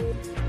Bye.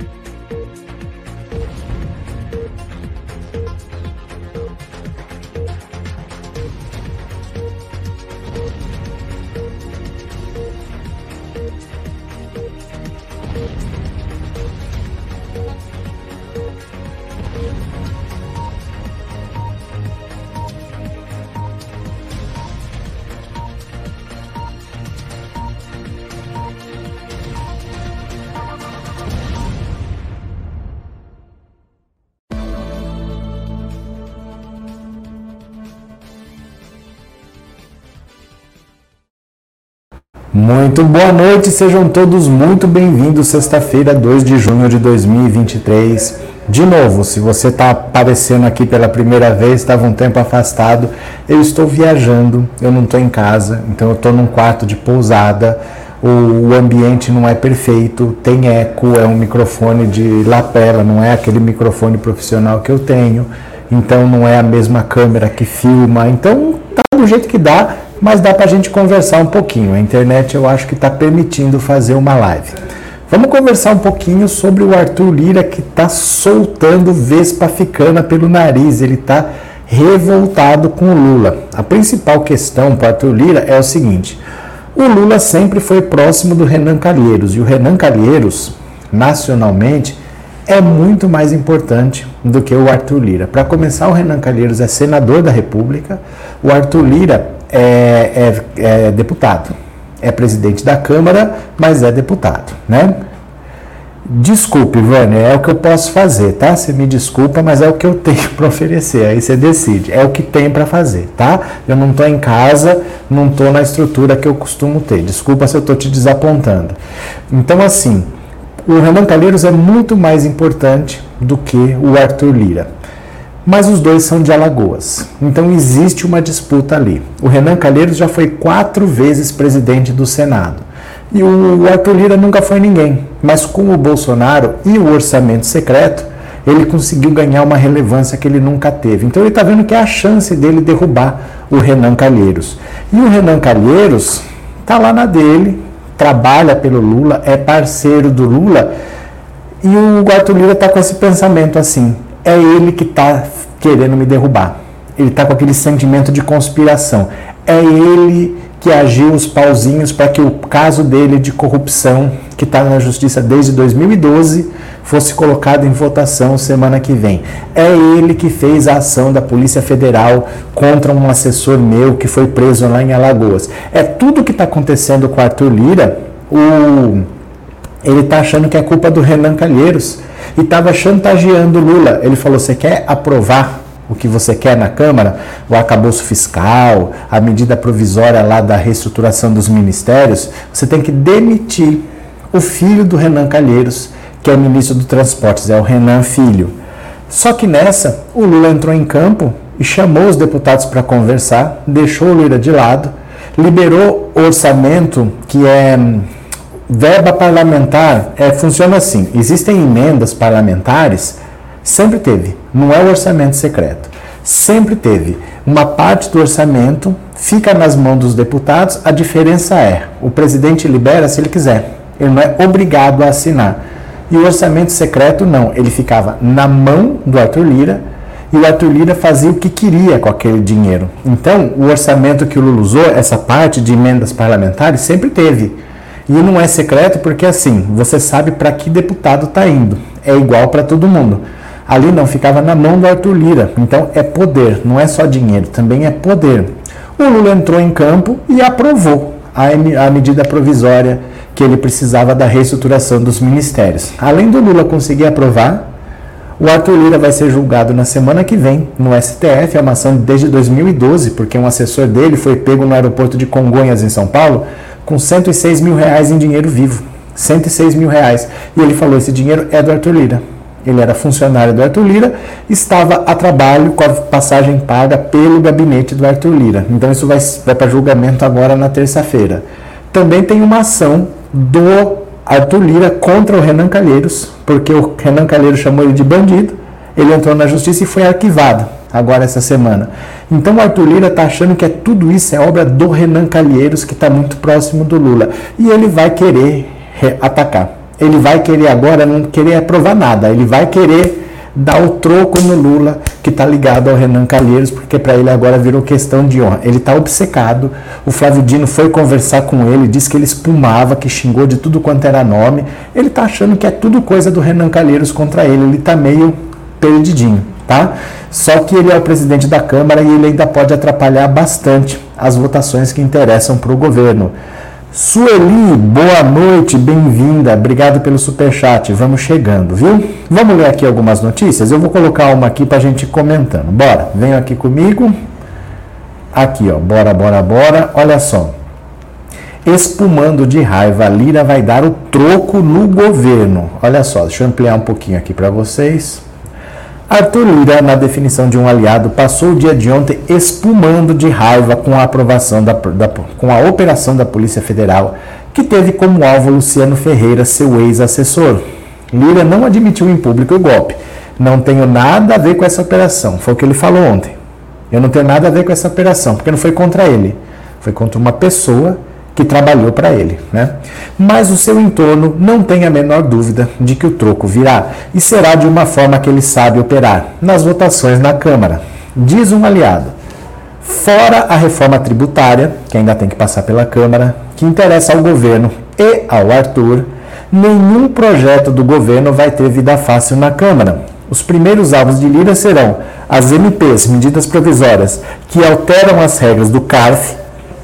Muito boa noite, sejam todos muito bem-vindos. Sexta-feira, 2 de junho de 2023. De novo, se você está aparecendo aqui pela primeira vez, estava um tempo afastado, eu estou viajando, eu não estou em casa, então eu estou num quarto de pousada. O, ambiente não é perfeito, tem eco, é um microfone de lapela, não é aquele microfone profissional que eu tenho, então não é a mesma câmera que filma, então tá do jeito que dá mas dá para a gente conversar um pouquinho. A internet eu acho que está permitindo fazer uma live. Vamos conversar um pouquinho sobre o Arthur Lira que está soltando vespa ficana pelo nariz. Ele está revoltado com o Lula. A principal questão para Arthur Lira é o seguinte: o Lula sempre foi próximo do Renan Calheiros e o Renan Calheiros, nacionalmente, é muito mais importante do que o Arthur Lira. Para começar, o Renan Calheiros é senador da República, o Arthur Lira é, é, é deputado. É presidente da Câmara, mas é deputado, né? Desculpe, Vânia, é o que eu posso fazer, tá? Você me desculpa, mas é o que eu tenho para oferecer. Aí você decide. É o que tem para fazer, tá? Eu não estou em casa, não estou na estrutura que eu costumo ter. Desculpa se eu estou te desapontando. Então, assim, o Renan Calheiros é muito mais importante do que o Arthur Lira mas os dois são de Alagoas. Então existe uma disputa ali. O Renan Calheiros já foi quatro vezes presidente do Senado. E o Arthur Lira nunca foi ninguém. Mas com o Bolsonaro e o orçamento secreto, ele conseguiu ganhar uma relevância que ele nunca teve. Então ele está vendo que é a chance dele derrubar o Renan Calheiros. E o Renan Calheiros está lá na dele, trabalha pelo Lula, é parceiro do Lula. E o Arthur Lira está com esse pensamento assim: é ele que está querendo me derrubar. Ele está com aquele sentimento de conspiração. É ele que agiu os pauzinhos para que o caso dele de corrupção, que está na justiça desde 2012, fosse colocado em votação semana que vem. É ele que fez a ação da Polícia Federal contra um assessor meu que foi preso lá em Alagoas. É tudo que está acontecendo com Arthur Lira. O... Ele está achando que é culpa do Renan Calheiros e estava chantageando Lula. Ele falou: Você quer aprovar o que você quer na Câmara? O arcabouço fiscal, a medida provisória lá da reestruturação dos ministérios? Você tem que demitir o filho do Renan Calheiros, que é ministro do Transportes, é o Renan Filho. Só que nessa, o Lula entrou em campo e chamou os deputados para conversar, deixou o Lula de lado, liberou orçamento que é Verba parlamentar é, funciona assim: existem emendas parlamentares, sempre teve, não é o orçamento secreto. Sempre teve. Uma parte do orçamento fica nas mãos dos deputados, a diferença é: o presidente libera se ele quiser, ele não é obrigado a assinar. E o orçamento secreto não, ele ficava na mão do Arthur Lira e o Arthur Lira fazia o que queria com aquele dinheiro. Então, o orçamento que o Lula usou, essa parte de emendas parlamentares, sempre teve. E não é secreto porque assim, você sabe para que deputado está indo. É igual para todo mundo. Ali não ficava na mão do Arthur Lira. Então é poder, não é só dinheiro, também é poder. O Lula entrou em campo e aprovou a, medida provisória que ele precisava da reestruturação dos ministérios. Além do Lula conseguir aprovar, o Arthur Lira vai ser julgado na semana que vem no STF, é uma ação desde 2012, porque um assessor dele foi pego no aeroporto de Congonhas, em São Paulo, com 106 mil reais em dinheiro vivo. 106 mil reais. E ele falou: esse dinheiro é do Arthur Lira. Ele era funcionário do Arthur Lira, estava a trabalho com a passagem paga pelo gabinete do Arthur Lira. Então isso vai, vai para julgamento agora na terça-feira. Também tem uma ação do Arthur Lira contra o Renan Calheiros, porque o Renan Calheiros chamou ele de bandido. Ele entrou na justiça e foi arquivado agora essa semana. Então o Arthur Lira está achando que é tudo isso é obra do Renan Calheiros, que está muito próximo do Lula. E ele vai querer atacar. ele vai querer agora não querer aprovar nada, ele vai querer dar o troco no Lula, que está ligado ao Renan Calheiros, porque para ele agora virou questão de honra. Ele está obcecado. O Flávio Dino foi conversar com ele, disse que ele espumava, que xingou de tudo quanto era nome. Ele está achando que é tudo coisa do Renan Calheiros contra ele. Ele está meio perdidinho, tá? Só que ele é o presidente da Câmara e ele ainda pode atrapalhar bastante as votações que interessam para o governo. Sueli, boa noite, bem-vinda. Obrigado pelo superchat. Vamos chegando, viu? Vamos ler aqui algumas notícias. Eu vou colocar uma aqui para a gente comentando. Bora, venham aqui comigo. Aqui, ó. Bora, bora, bora. Olha só. Espumando de raiva, Lira vai dar o troco no governo. Olha só, deixa eu ampliar um pouquinho aqui para vocês. Arthur Lira, na definição de um aliado, passou o dia de ontem espumando de raiva com a aprovação da, da, com a operação da Polícia Federal, que teve como alvo Luciano Ferreira, seu ex-assessor. Lira não admitiu em público o golpe. Não tenho nada a ver com essa operação. Foi o que ele falou ontem. Eu não tenho nada a ver com essa operação, porque não foi contra ele. Foi contra uma pessoa que trabalhou para ele. Né? Mas o seu entorno não tem a menor dúvida de que o troco virá e será de uma forma que ele sabe operar nas votações na Câmara. Diz um aliado: fora a reforma tributária, que ainda tem que passar pela Câmara, que interessa ao governo e ao Arthur, nenhum projeto do governo vai ter vida fácil na Câmara. Os primeiros alvos de Lira serão as MPs, medidas provisórias, que alteram as regras do CARF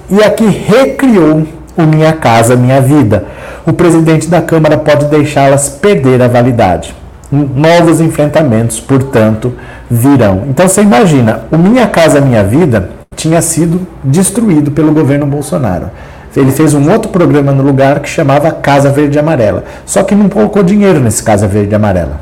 e a que recriou o Minha Casa Minha Vida. O presidente da Câmara pode deixá-las perder a validade. Novos enfrentamentos, portanto, virão. Então você imagina, o Minha Casa Minha Vida tinha sido destruído pelo governo Bolsonaro. Ele fez um outro programa no lugar que chamava Casa Verde Amarela. Só que não colocou dinheiro nesse Casa Verde Amarela.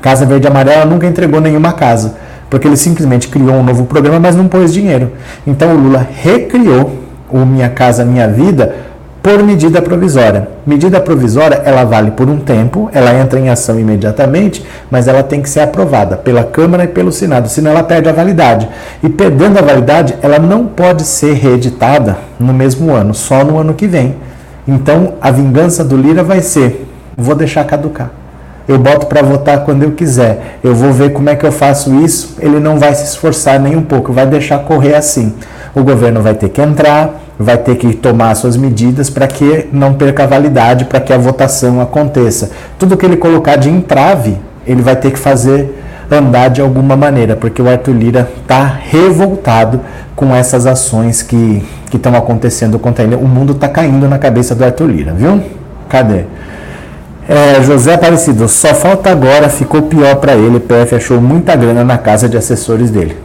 Casa Verde Amarela nunca entregou nenhuma casa porque ele simplesmente criou um novo programa, mas não pôs dinheiro. Então o Lula recriou o Minha Casa Minha Vida por medida provisória. Medida provisória, ela vale por um tempo, ela entra em ação imediatamente, mas ela tem que ser aprovada pela Câmara e pelo Senado, senão ela perde a validade. E perdendo a validade, ela não pode ser reeditada no mesmo ano, só no ano que vem. Então, a vingança do Lira vai ser: vou deixar caducar eu boto para votar quando eu quiser, eu vou ver como é que eu faço isso, ele não vai se esforçar nem um pouco, vai deixar correr assim. O governo vai ter que entrar, vai ter que tomar suas medidas para que não perca a validade, para que a votação aconteça. Tudo que ele colocar de entrave, ele vai ter que fazer andar de alguma maneira, porque o Arthur Lira está revoltado com essas ações que estão acontecendo contra ele. O mundo está caindo na cabeça do Arthur Lira, viu? Cadê? É, José Aparecido, só falta agora, ficou pior para ele. O PF achou muita grana na casa de assessores dele.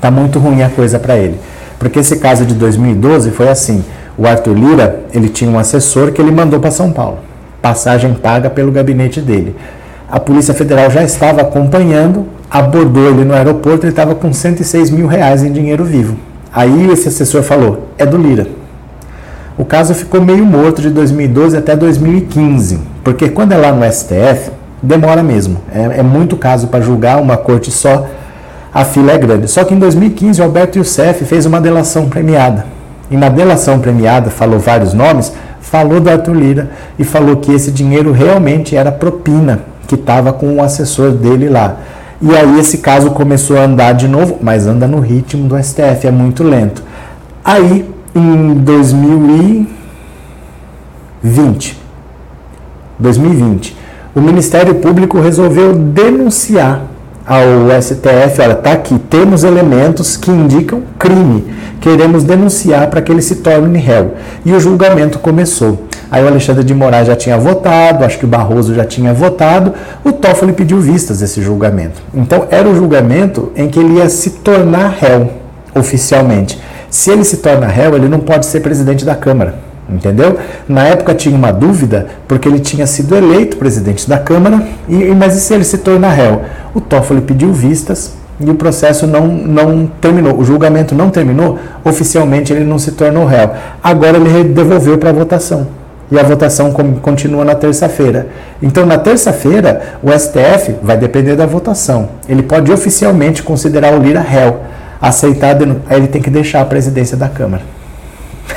Tá muito ruim a coisa para ele. Porque esse caso de 2012 foi assim: o Arthur Lira, ele tinha um assessor que ele mandou para São Paulo. Passagem paga pelo gabinete dele. A Polícia Federal já estava acompanhando, abordou ele no aeroporto, ele estava com 106 mil reais em dinheiro vivo. Aí esse assessor falou: é do Lira. O caso ficou meio morto de 2012 até 2015, porque quando é lá no STF, demora mesmo. É, é muito caso para julgar, uma corte só, a fila é grande. Só que em 2015 o Alberto Youssef fez uma delação premiada. E na delação premiada, falou vários nomes, falou do Arthur Lira e falou que esse dinheiro realmente era propina que estava com o assessor dele lá. E aí esse caso começou a andar de novo, mas anda no ritmo do STF, é muito lento. Aí em 2020. 2020. O Ministério Público resolveu denunciar ao STF, olha, tá aqui, temos elementos que indicam crime. Queremos denunciar para que ele se torne réu. E o julgamento começou. Aí o Alexandre de Moraes já tinha votado, acho que o Barroso já tinha votado, o Toffoli pediu vistas desse julgamento. Então era o julgamento em que ele ia se tornar réu oficialmente. Se ele se torna réu, ele não pode ser presidente da Câmara. Entendeu? Na época tinha uma dúvida, porque ele tinha sido eleito presidente da Câmara, e, mas e se ele se torna réu? O Toffoli pediu vistas e o processo não, não terminou, o julgamento não terminou, oficialmente ele não se tornou réu. Agora ele devolveu para a votação. E a votação continua na terça-feira. Então, na terça-feira, o STF vai depender da votação. Ele pode oficialmente considerar o Lira réu aceitar, ele tem que deixar a presidência da Câmara.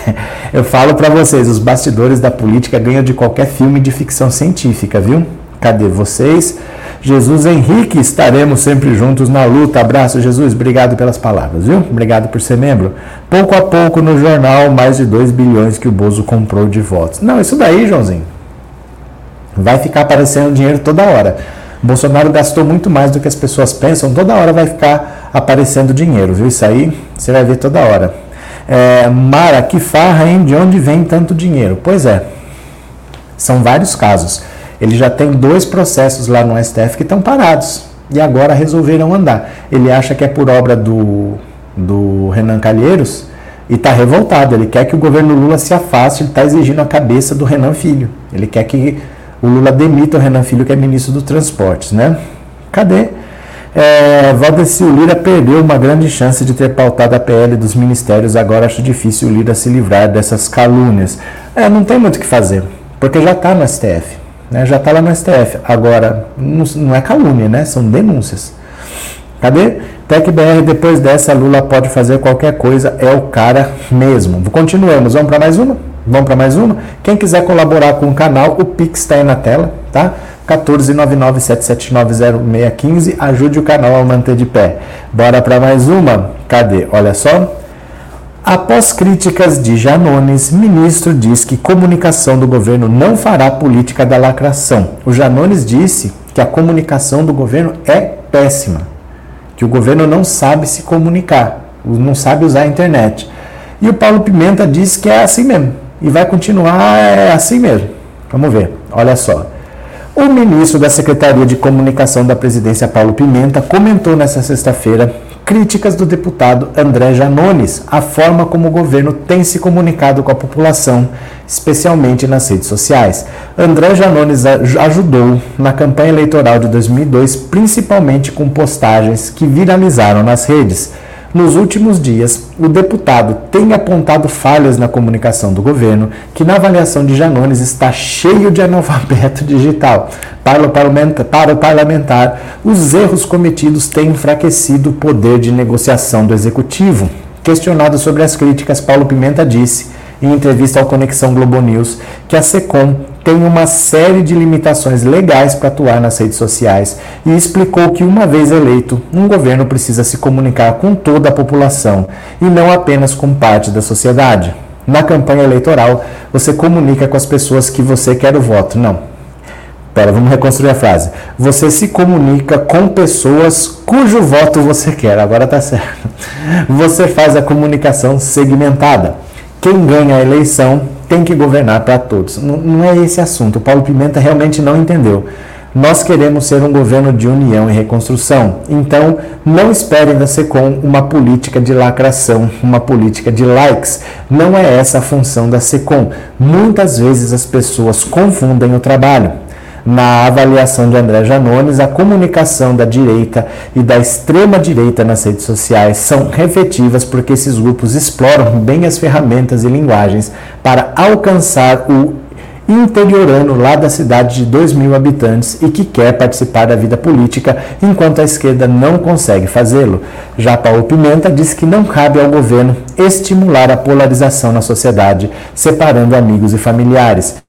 Eu falo para vocês, os bastidores da política ganham de qualquer filme de ficção científica, viu? Cadê vocês? Jesus Henrique, estaremos sempre juntos na luta. Abraço, Jesus. Obrigado pelas palavras, viu? Obrigado por ser membro. Pouco a pouco no jornal, mais de 2 bilhões que o Bozo comprou de votos. Não, isso daí, Joãozinho, vai ficar aparecendo dinheiro toda hora. Bolsonaro gastou muito mais do que as pessoas pensam, toda hora vai ficar aparecendo dinheiro, viu? Isso aí você vai ver toda hora. É, Mara, que farra, hein? De onde vem tanto dinheiro? Pois é, são vários casos. Ele já tem dois processos lá no STF que estão parados e agora resolveram andar. Ele acha que é por obra do, do Renan Calheiros e está revoltado. Ele quer que o governo Lula se afaste, ele está exigindo a cabeça do Renan Filho. Ele quer que o Lula demita o Renan Filho, que é ministro dos Transportes, né? Cadê? É, Valdeci Lira perdeu uma grande chance de ter pautado a PL dos ministérios. Agora acho difícil o Lira se livrar dessas calúnias. É, não tem muito o que fazer, porque já está no STF. Né? Já está lá no STF. Agora, não, não é calúnia, né? São denúncias. Cadê? TecBR, depois dessa, Lula pode fazer qualquer coisa, é o cara mesmo. Continuamos, vamos para mais uma? Vamos para mais uma? Quem quiser colaborar com o canal, o Pix está aí na tela, tá? 14997790615, ajude o canal a manter de pé. Bora para mais uma? Cadê? Olha só. Após críticas de Janones, ministro diz que comunicação do governo não fará política da lacração. O Janones disse que a comunicação do governo é péssima, que o governo não sabe se comunicar, não sabe usar a internet. E o Paulo Pimenta disse que é assim mesmo e vai continuar é assim mesmo. Vamos ver, olha só. O ministro da Secretaria de Comunicação da Presidência, Paulo Pimenta, comentou nesta sexta-feira críticas do deputado André Janones à forma como o governo tem se comunicado com a população, especialmente nas redes sociais. André Janones ajudou na campanha eleitoral de 2002, principalmente com postagens que viralizaram nas redes. Nos últimos dias, o deputado tem apontado falhas na comunicação do governo, que na avaliação de Janones está cheio de analfabeto digital. Para o, para o parlamentar, os erros cometidos têm enfraquecido o poder de negociação do executivo. Questionado sobre as críticas, Paulo Pimenta disse, em entrevista ao Conexão Globo News, que a SECOM tem uma série de limitações legais para atuar nas redes sociais e explicou que, uma vez eleito, um governo precisa se comunicar com toda a população e não apenas com parte da sociedade. Na campanha eleitoral, você comunica com as pessoas que você quer o voto. Não. Pera, vamos reconstruir a frase. Você se comunica com pessoas cujo voto você quer. Agora tá certo. Você faz a comunicação segmentada. Quem ganha a eleição tem que governar para todos. Não, não é esse assunto. O Paulo Pimenta realmente não entendeu. Nós queremos ser um governo de união e reconstrução. Então, não esperem da SECOM uma política de lacração, uma política de likes. Não é essa a função da SECOM. Muitas vezes as pessoas confundem o trabalho. Na avaliação de André Janones, a comunicação da direita e da extrema direita nas redes sociais são efetivas porque esses grupos exploram bem as ferramentas e linguagens para alcançar o interiorano lá da cidade de 2 mil habitantes e que quer participar da vida política, enquanto a esquerda não consegue fazê-lo. Já Paulo Pimenta diz que não cabe ao governo estimular a polarização na sociedade, separando amigos e familiares.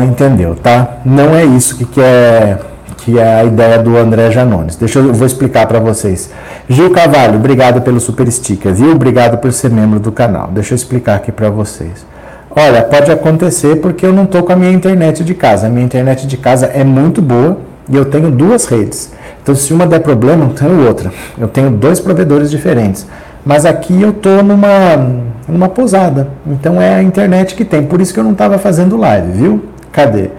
Não entendeu, tá? Não é isso que, que é que é a ideia do André Janones. Deixa eu, eu vou explicar para vocês. Gil Carvalho, obrigado pelo super sticker, viu? Obrigado por ser membro do canal. Deixa eu explicar aqui para vocês. Olha, pode acontecer porque eu não tô com a minha internet de casa. A minha internet de casa é muito boa e eu tenho duas redes. Então, se uma der problema, eu tenho outra. Eu tenho dois provedores diferentes. Mas aqui eu tô numa, numa posada. Então é a internet que tem. Por isso que eu não estava fazendo live, viu? Cadê?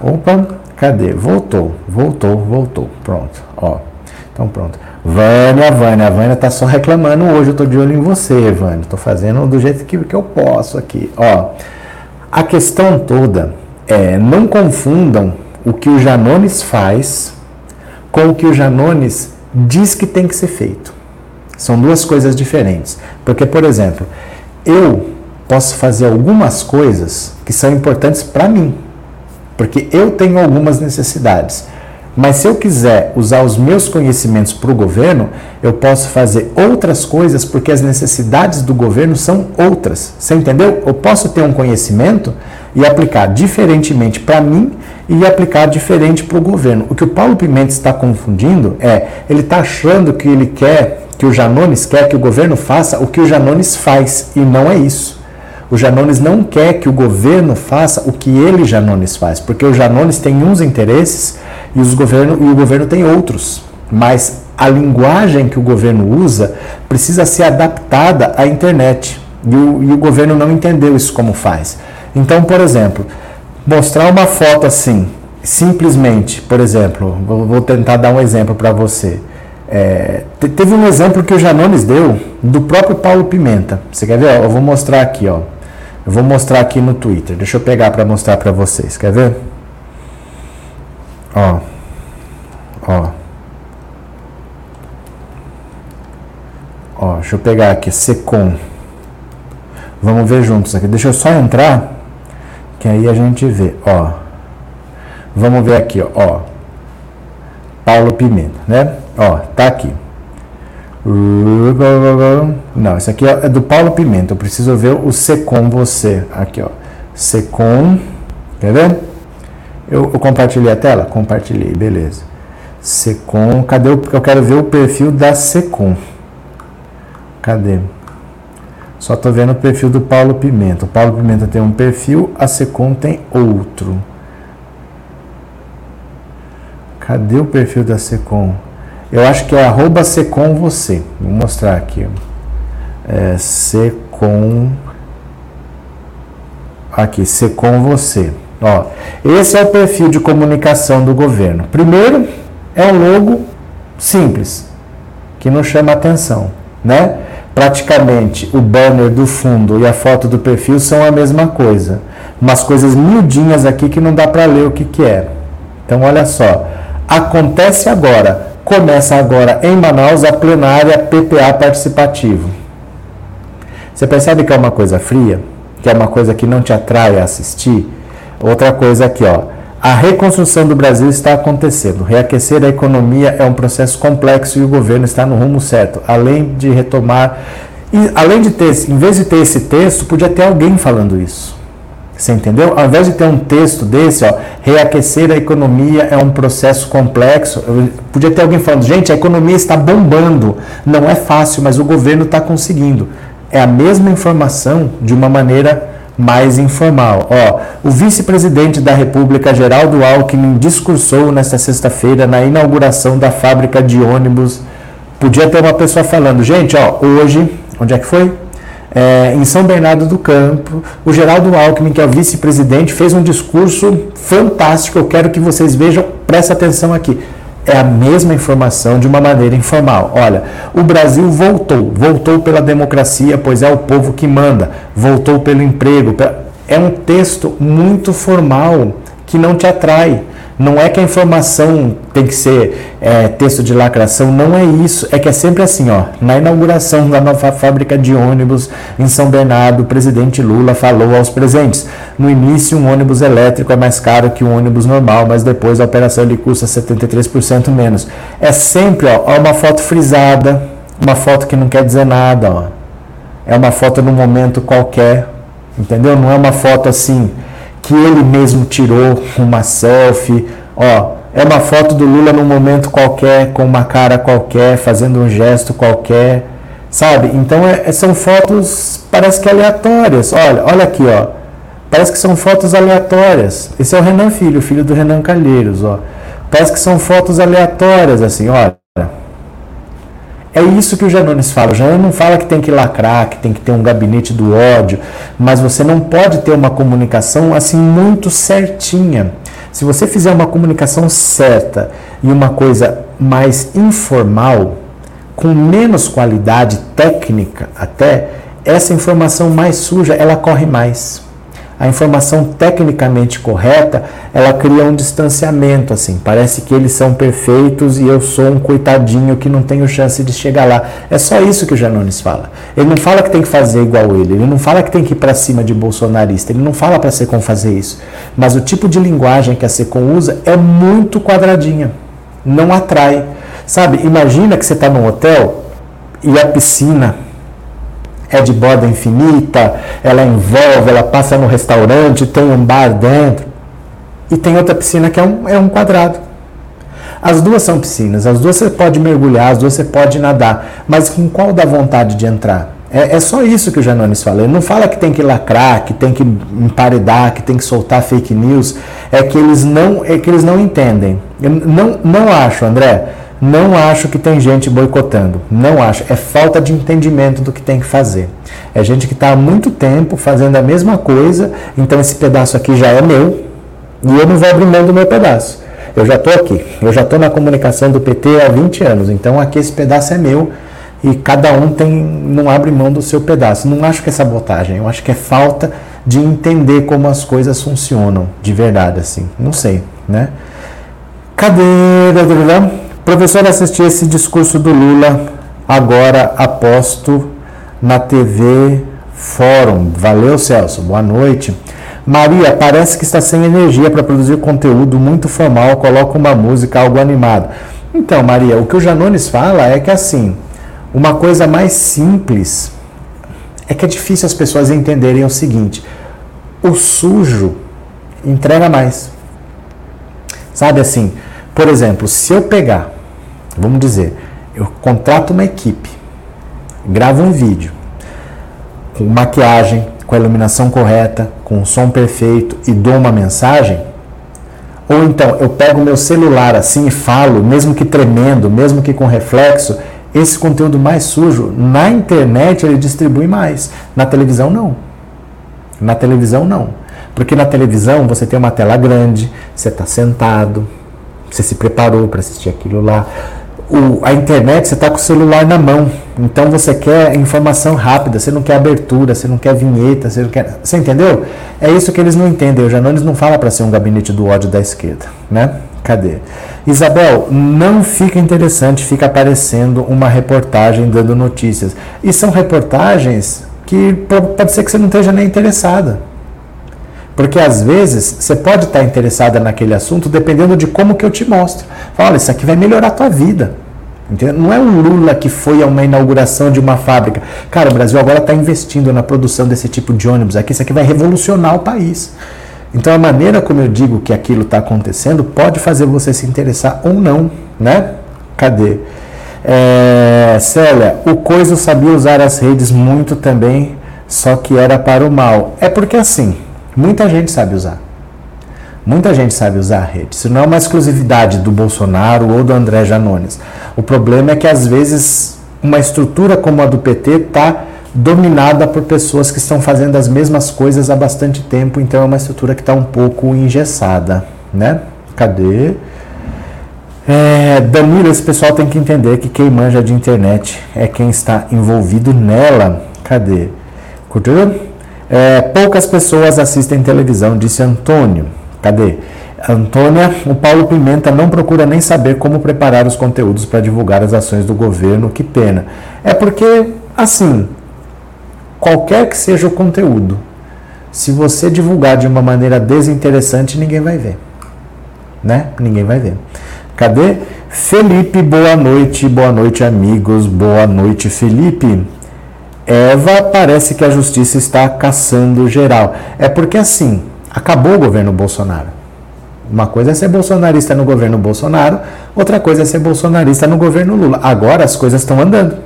Opa, cadê? Voltou, voltou, voltou. Pronto, ó. Então pronto. Vânia, Vânia, a Vânia tá só reclamando hoje. Eu tô de olho em você, Vânia. Tô fazendo do jeito que, que eu posso aqui. Ó, a questão toda é não confundam o que o Janones faz com o que o Janones diz que tem que ser feito. São duas coisas diferentes. Porque, por exemplo, eu posso fazer algumas coisas que são importantes para mim, porque eu tenho algumas necessidades. Mas se eu quiser usar os meus conhecimentos para o governo, eu posso fazer outras coisas porque as necessidades do governo são outras. Você entendeu? Eu posso ter um conhecimento e aplicar diferentemente para mim e aplicar diferente para o governo. O que o Paulo Pimenta está confundindo é, ele está achando que ele quer, que o Janones quer que o governo faça o que o Janones faz, e não é isso. O Janones não quer que o governo faça o que ele, Janones, faz, porque o Janones tem uns interesses e, os governo, e o governo tem outros. Mas a linguagem que o governo usa precisa ser adaptada à internet. E o, e o governo não entendeu isso como faz. Então, por exemplo, mostrar uma foto assim, simplesmente, por exemplo, vou, tentar dar um exemplo para você. É, teve um exemplo que o Janones deu do próprio Paulo Pimenta. Você quer ver? Eu vou mostrar aqui, ó. Eu vou mostrar aqui no Twitter. Deixa eu pegar para mostrar para vocês. Quer ver? Ó. Ó. Ó, deixa eu pegar aqui, Secom. Vamos ver juntos aqui. Deixa eu só entrar, que aí a gente vê, ó. Vamos ver aqui, ó. Paulo Pimenta, né? Ó, tá aqui. Não, isso aqui é do Paulo Pimenta. Eu preciso ver o Secom você. Aqui, ó. Secom. Quer ver? Eu, eu, compartilhei a tela? Compartilhei, beleza. Secom. Cadê o. Eu quero ver o perfil da Secom. Cadê? Só tô vendo o perfil do Paulo Pimenta. O Paulo Pimenta tem um perfil, a Secom tem outro. Cadê o perfil da Secom? Eu acho que é arroba Secom você. Vou mostrar aqui. É Secom. Aqui, Secom você. Ó, esse é o perfil de comunicação do governo. Primeiro, é um logo simples, que não chama atenção, né? Praticamente o banner do fundo e a foto do perfil são a mesma coisa. Umas coisas miudinhas aqui que não dá para ler o que, que é. Então, olha só. Acontece agora começa agora em Manaus a plenária PPA participativo. Você percebe que é uma coisa fria? Que é uma coisa que não te atrai a assistir? Outra coisa aqui, ó. A reconstrução do Brasil está acontecendo. Reaquecer a economia é um processo complexo e o governo está no rumo certo. Além de retomar. E, além de ter, em vez de ter esse texto, podia ter alguém falando isso. Você entendeu? Ao invés de ter um texto desse, ó, reaquecer a economia é um processo complexo, eu, podia ter alguém falando, gente, a economia está bombando. Não é fácil, mas o governo está conseguindo. É a mesma informação de uma maneira mais informal. Ó, o vice-presidente da República, Geraldo Alckmin, discursou nesta sexta-feira na inauguração da fábrica de ônibus. Podia ter uma pessoa falando, gente, ó, hoje, onde é que foi? É, em São Bernardo do Campo. O Geraldo Alckmin, que é o vice-presidente, fez um discurso fantástico. Eu quero que vocês vejam, presta atenção aqui. É a mesma informação de uma maneira informal. Olha, o Brasil voltou, voltou pela democracia, pois é o povo que manda, voltou pelo emprego. É um texto muito formal que não te atrai. Não é que a informação tem que ser é, texto de lacração, não é isso. É que é sempre assim, ó. Na inauguração da nova fábrica de ônibus em São Bernardo, o presidente Lula falou aos presentes. No início, um ônibus elétrico é mais caro que um ônibus normal, mas depois a operação ele custa 73% menos. É sempre, ó, ó, uma foto frisada, uma foto que não quer dizer nada, ó. É uma foto num momento qualquer, entendeu? Não é uma foto assim que ele mesmo tirou uma selfie. Ó, é uma foto do Lula num momento qualquer, com uma cara qualquer, fazendo um gesto qualquer, sabe? Então é, é, são fotos, parece que aleatórias. Olha, olha aqui, ó. Parece que são fotos aleatórias. Esse é o Renan Filho, filho do Renan Calheiros, ó. Parece que são fotos aleatórias, assim, olha. É isso que o Janones fala. O Janones não fala que tem que lacrar, que tem que ter um gabinete do ódio, mas você não pode ter uma comunicação assim muito certinha. Se você fizer uma comunicação certa e uma coisa mais informal, com menos qualidade técnica até, essa informação mais suja, ela corre mais. A informação tecnicamente correta, ela cria um distanciamento, assim. Parece que eles são perfeitos e eu sou um coitadinho que não tenho chance de chegar lá. É só isso que o Janones fala. Ele não fala que tem que fazer igual ele, ele não fala que tem que ir para cima de bolsonarista, ele não fala para Secom fazer isso. Mas o tipo de linguagem que a Secom usa é muito quadradinha, não atrai. Sabe, imagina que você está num hotel e a piscina é de borda infinita, ela envolve, ela passa no restaurante, tem um bar dentro. E tem outra piscina que é um, é um quadrado. As duas são piscinas, as duas você pode mergulhar, as duas você pode nadar, mas com qual dá vontade de entrar? É, é só isso que o Janones fala. Ele não fala que tem que lacrar, que tem que emparedar, que tem que soltar fake news. É que eles não, é que eles não entendem. Eu não, não acho, André não acho que tem gente boicotando. Não acho. É falta de entendimento do que tem que fazer. É gente que está há muito tempo fazendo a mesma coisa, então esse pedaço aqui já é meu e eu não vou abrir mão do meu pedaço. Eu já estou aqui. Eu já estou na comunicação do PT há 20 anos, então aqui esse pedaço é meu e cada um tem não abre mão do seu pedaço. Não acho que é sabotagem, eu acho que é falta de entender como as coisas funcionam de verdade assim. Não sei, né? Cadê? Professor, assisti esse discurso do Lula agora aposto na TV Fórum. Valeu, Celso. Boa noite. Maria, parece que está sem energia para produzir conteúdo muito formal, coloca uma música, algo animado. Então, Maria, o que o Janones fala é que assim, uma coisa mais simples é que é difícil as pessoas entenderem o seguinte: o sujo entrega mais. Sabe assim, por exemplo, se eu pegar Vamos dizer, eu contrato uma equipe, gravo um vídeo com maquiagem, com a iluminação correta, com o som perfeito e dou uma mensagem. Ou então eu pego meu celular assim e falo, mesmo que tremendo, mesmo que com reflexo, esse conteúdo mais sujo, na internet ele distribui mais. Na televisão não. Na televisão não. Porque na televisão você tem uma tela grande, você está sentado, você se preparou para assistir aquilo lá o, a internet, você está com o celular na mão. Então você quer informação rápida, você não quer abertura, você não quer vinheta, você não quer. Você entendeu? É isso que eles não entendem. O Janones não fala para ser um gabinete do ódio da esquerda, né? Cadê? Isabel, não fica interessante, fica aparecendo uma reportagem dando notícias. E são reportagens que pode ser que você não esteja nem interessada. Porque às vezes você pode estar interessada naquele assunto dependendo de como que eu te mostro. Fala, olha, isso aqui vai melhorar a tua vida. Entendeu? Não é o Lula que foi a uma inauguração de uma fábrica. Cara, o Brasil agora está investindo na produção desse tipo de ônibus aqui. Isso aqui vai revolucionar o país. Então a maneira como eu digo que aquilo está acontecendo pode fazer você se interessar ou não, né? Cadê? É, Célia, o Coiso sabia usar as redes muito também, só que era para o mal. É porque assim, Muita gente sabe usar. Muita gente sabe usar a rede. Isso não é uma exclusividade do Bolsonaro ou do André Janones. O problema é que às vezes uma estrutura como a do PT está dominada por pessoas que estão fazendo as mesmas coisas há bastante tempo, então é uma estrutura que está um pouco engessada, né? Cadê? É, Danilo, esse pessoal tem que entender que quem manja de internet é quem está envolvido nela. Cadê? Curtiu? É, poucas pessoas assistem televisão, disse Antônio. Cadê? Antônia, o Paulo Pimenta não procura nem saber como preparar os conteúdos para divulgar as ações do governo, que pena. É porque, assim, qualquer que seja o conteúdo, se você divulgar de uma maneira desinteressante, ninguém vai ver. Né? Ninguém vai ver. Cadê? Felipe, boa noite, boa noite, amigos, boa noite, Felipe. Eva, parece que a justiça está caçando geral. É porque assim, acabou o governo Bolsonaro. Uma coisa é ser bolsonarista no governo Bolsonaro, outra coisa é ser bolsonarista no governo Lula. Agora as coisas estão andando.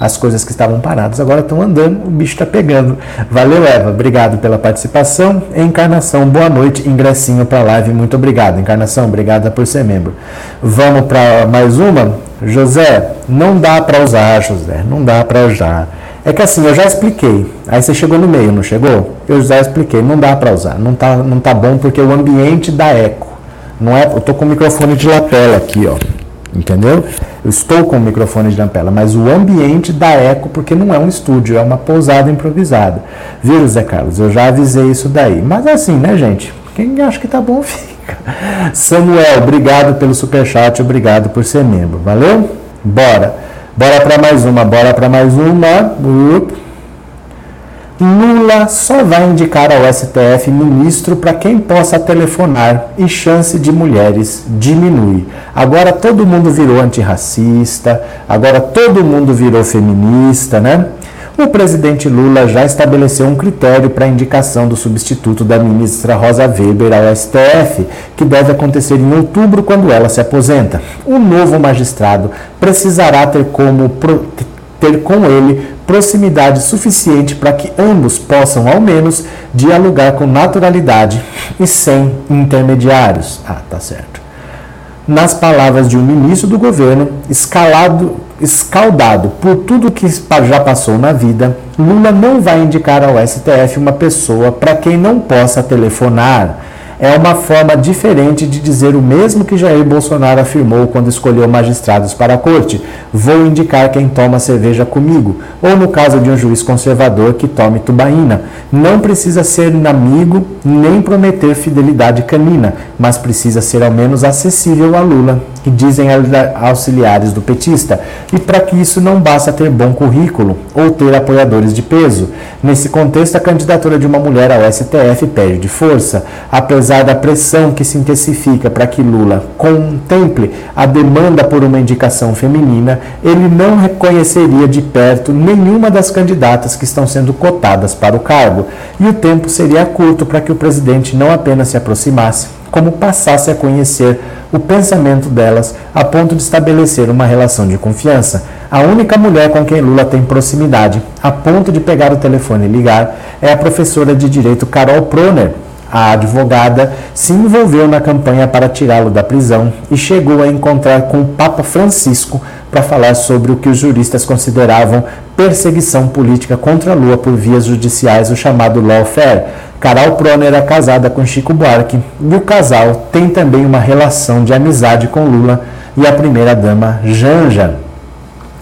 As coisas que estavam paradas agora estão andando, o bicho está pegando. Valeu, Eva. Obrigado pela participação. Encarnação, boa noite. Ingressinho para a live, muito obrigado. Encarnação, obrigada por ser membro. Vamos para mais uma? José, não dá para usar, José, não dá para usar. É que assim, eu já expliquei. Aí você chegou no meio, não chegou? Eu já expliquei, não dá para usar. Não tá, não tá bom porque o ambiente dá eco. Não é, eu tô com o microfone de lapela aqui, ó. Entendeu? Eu estou com o microfone de lapela, mas o ambiente dá eco porque não é um estúdio, é uma pousada improvisada. Viu, Zé Carlos? Eu já avisei isso daí. Mas assim, né, gente? Quem acha que tá bom, fica. Samuel, obrigado pelo superchat, obrigado por ser membro. Valeu? Bora. Bora para mais uma, bora para mais uma. Lula só vai indicar ao STF ministro para quem possa telefonar e chance de mulheres diminui. Agora todo mundo virou antirracista, agora todo mundo virou feminista, né? O presidente Lula já estabeleceu um critério para a indicação do substituto da ministra Rosa Weber ao STF, que deve acontecer em outubro, quando ela se aposenta. O novo magistrado precisará ter como ter com ele proximidade suficiente para que ambos possam, ao menos, dialogar com naturalidade e sem intermediários. Ah, tá certo. Nas palavras de um ministro do governo, escalado, escaldado por tudo que já passou na vida, Lula não vai indicar ao STF uma pessoa para quem não possa telefonar é uma forma diferente de dizer o mesmo que Jair Bolsonaro afirmou quando escolheu magistrados para a corte: vou indicar quem toma cerveja comigo. Ou no caso de um juiz conservador que tome tubaína. Não precisa ser amigo nem prometer fidelidade canina, mas precisa ser ao menos acessível a Lula, que dizem auxiliares do petista. E para que isso não basta ter bom currículo ou ter apoiadores de peso. Nesse contexto, a candidatura de uma mulher ao STF perde força, apesar apesar da pressão que se intensifica para que Lula contemple a demanda por uma indicação feminina, ele não reconheceria de perto nenhuma das candidatas que estão sendo cotadas para o cargo, e o tempo seria curto para que o presidente não apenas se aproximasse, como passasse a conhecer o pensamento delas a ponto de estabelecer uma relação de confiança. A única mulher com quem Lula tem proximidade, a ponto de pegar o telefone e ligar, é a professora de direito Carol Proner, a advogada se envolveu na campanha para tirá-lo da prisão e chegou a encontrar com o Papa Francisco para falar sobre o que os juristas consideravam perseguição política contra Lula por vias judiciais, o chamado lawfare. Carol Proner é casada com Chico Buarque e o casal tem também uma relação de amizade com Lula e a primeira-dama Janja.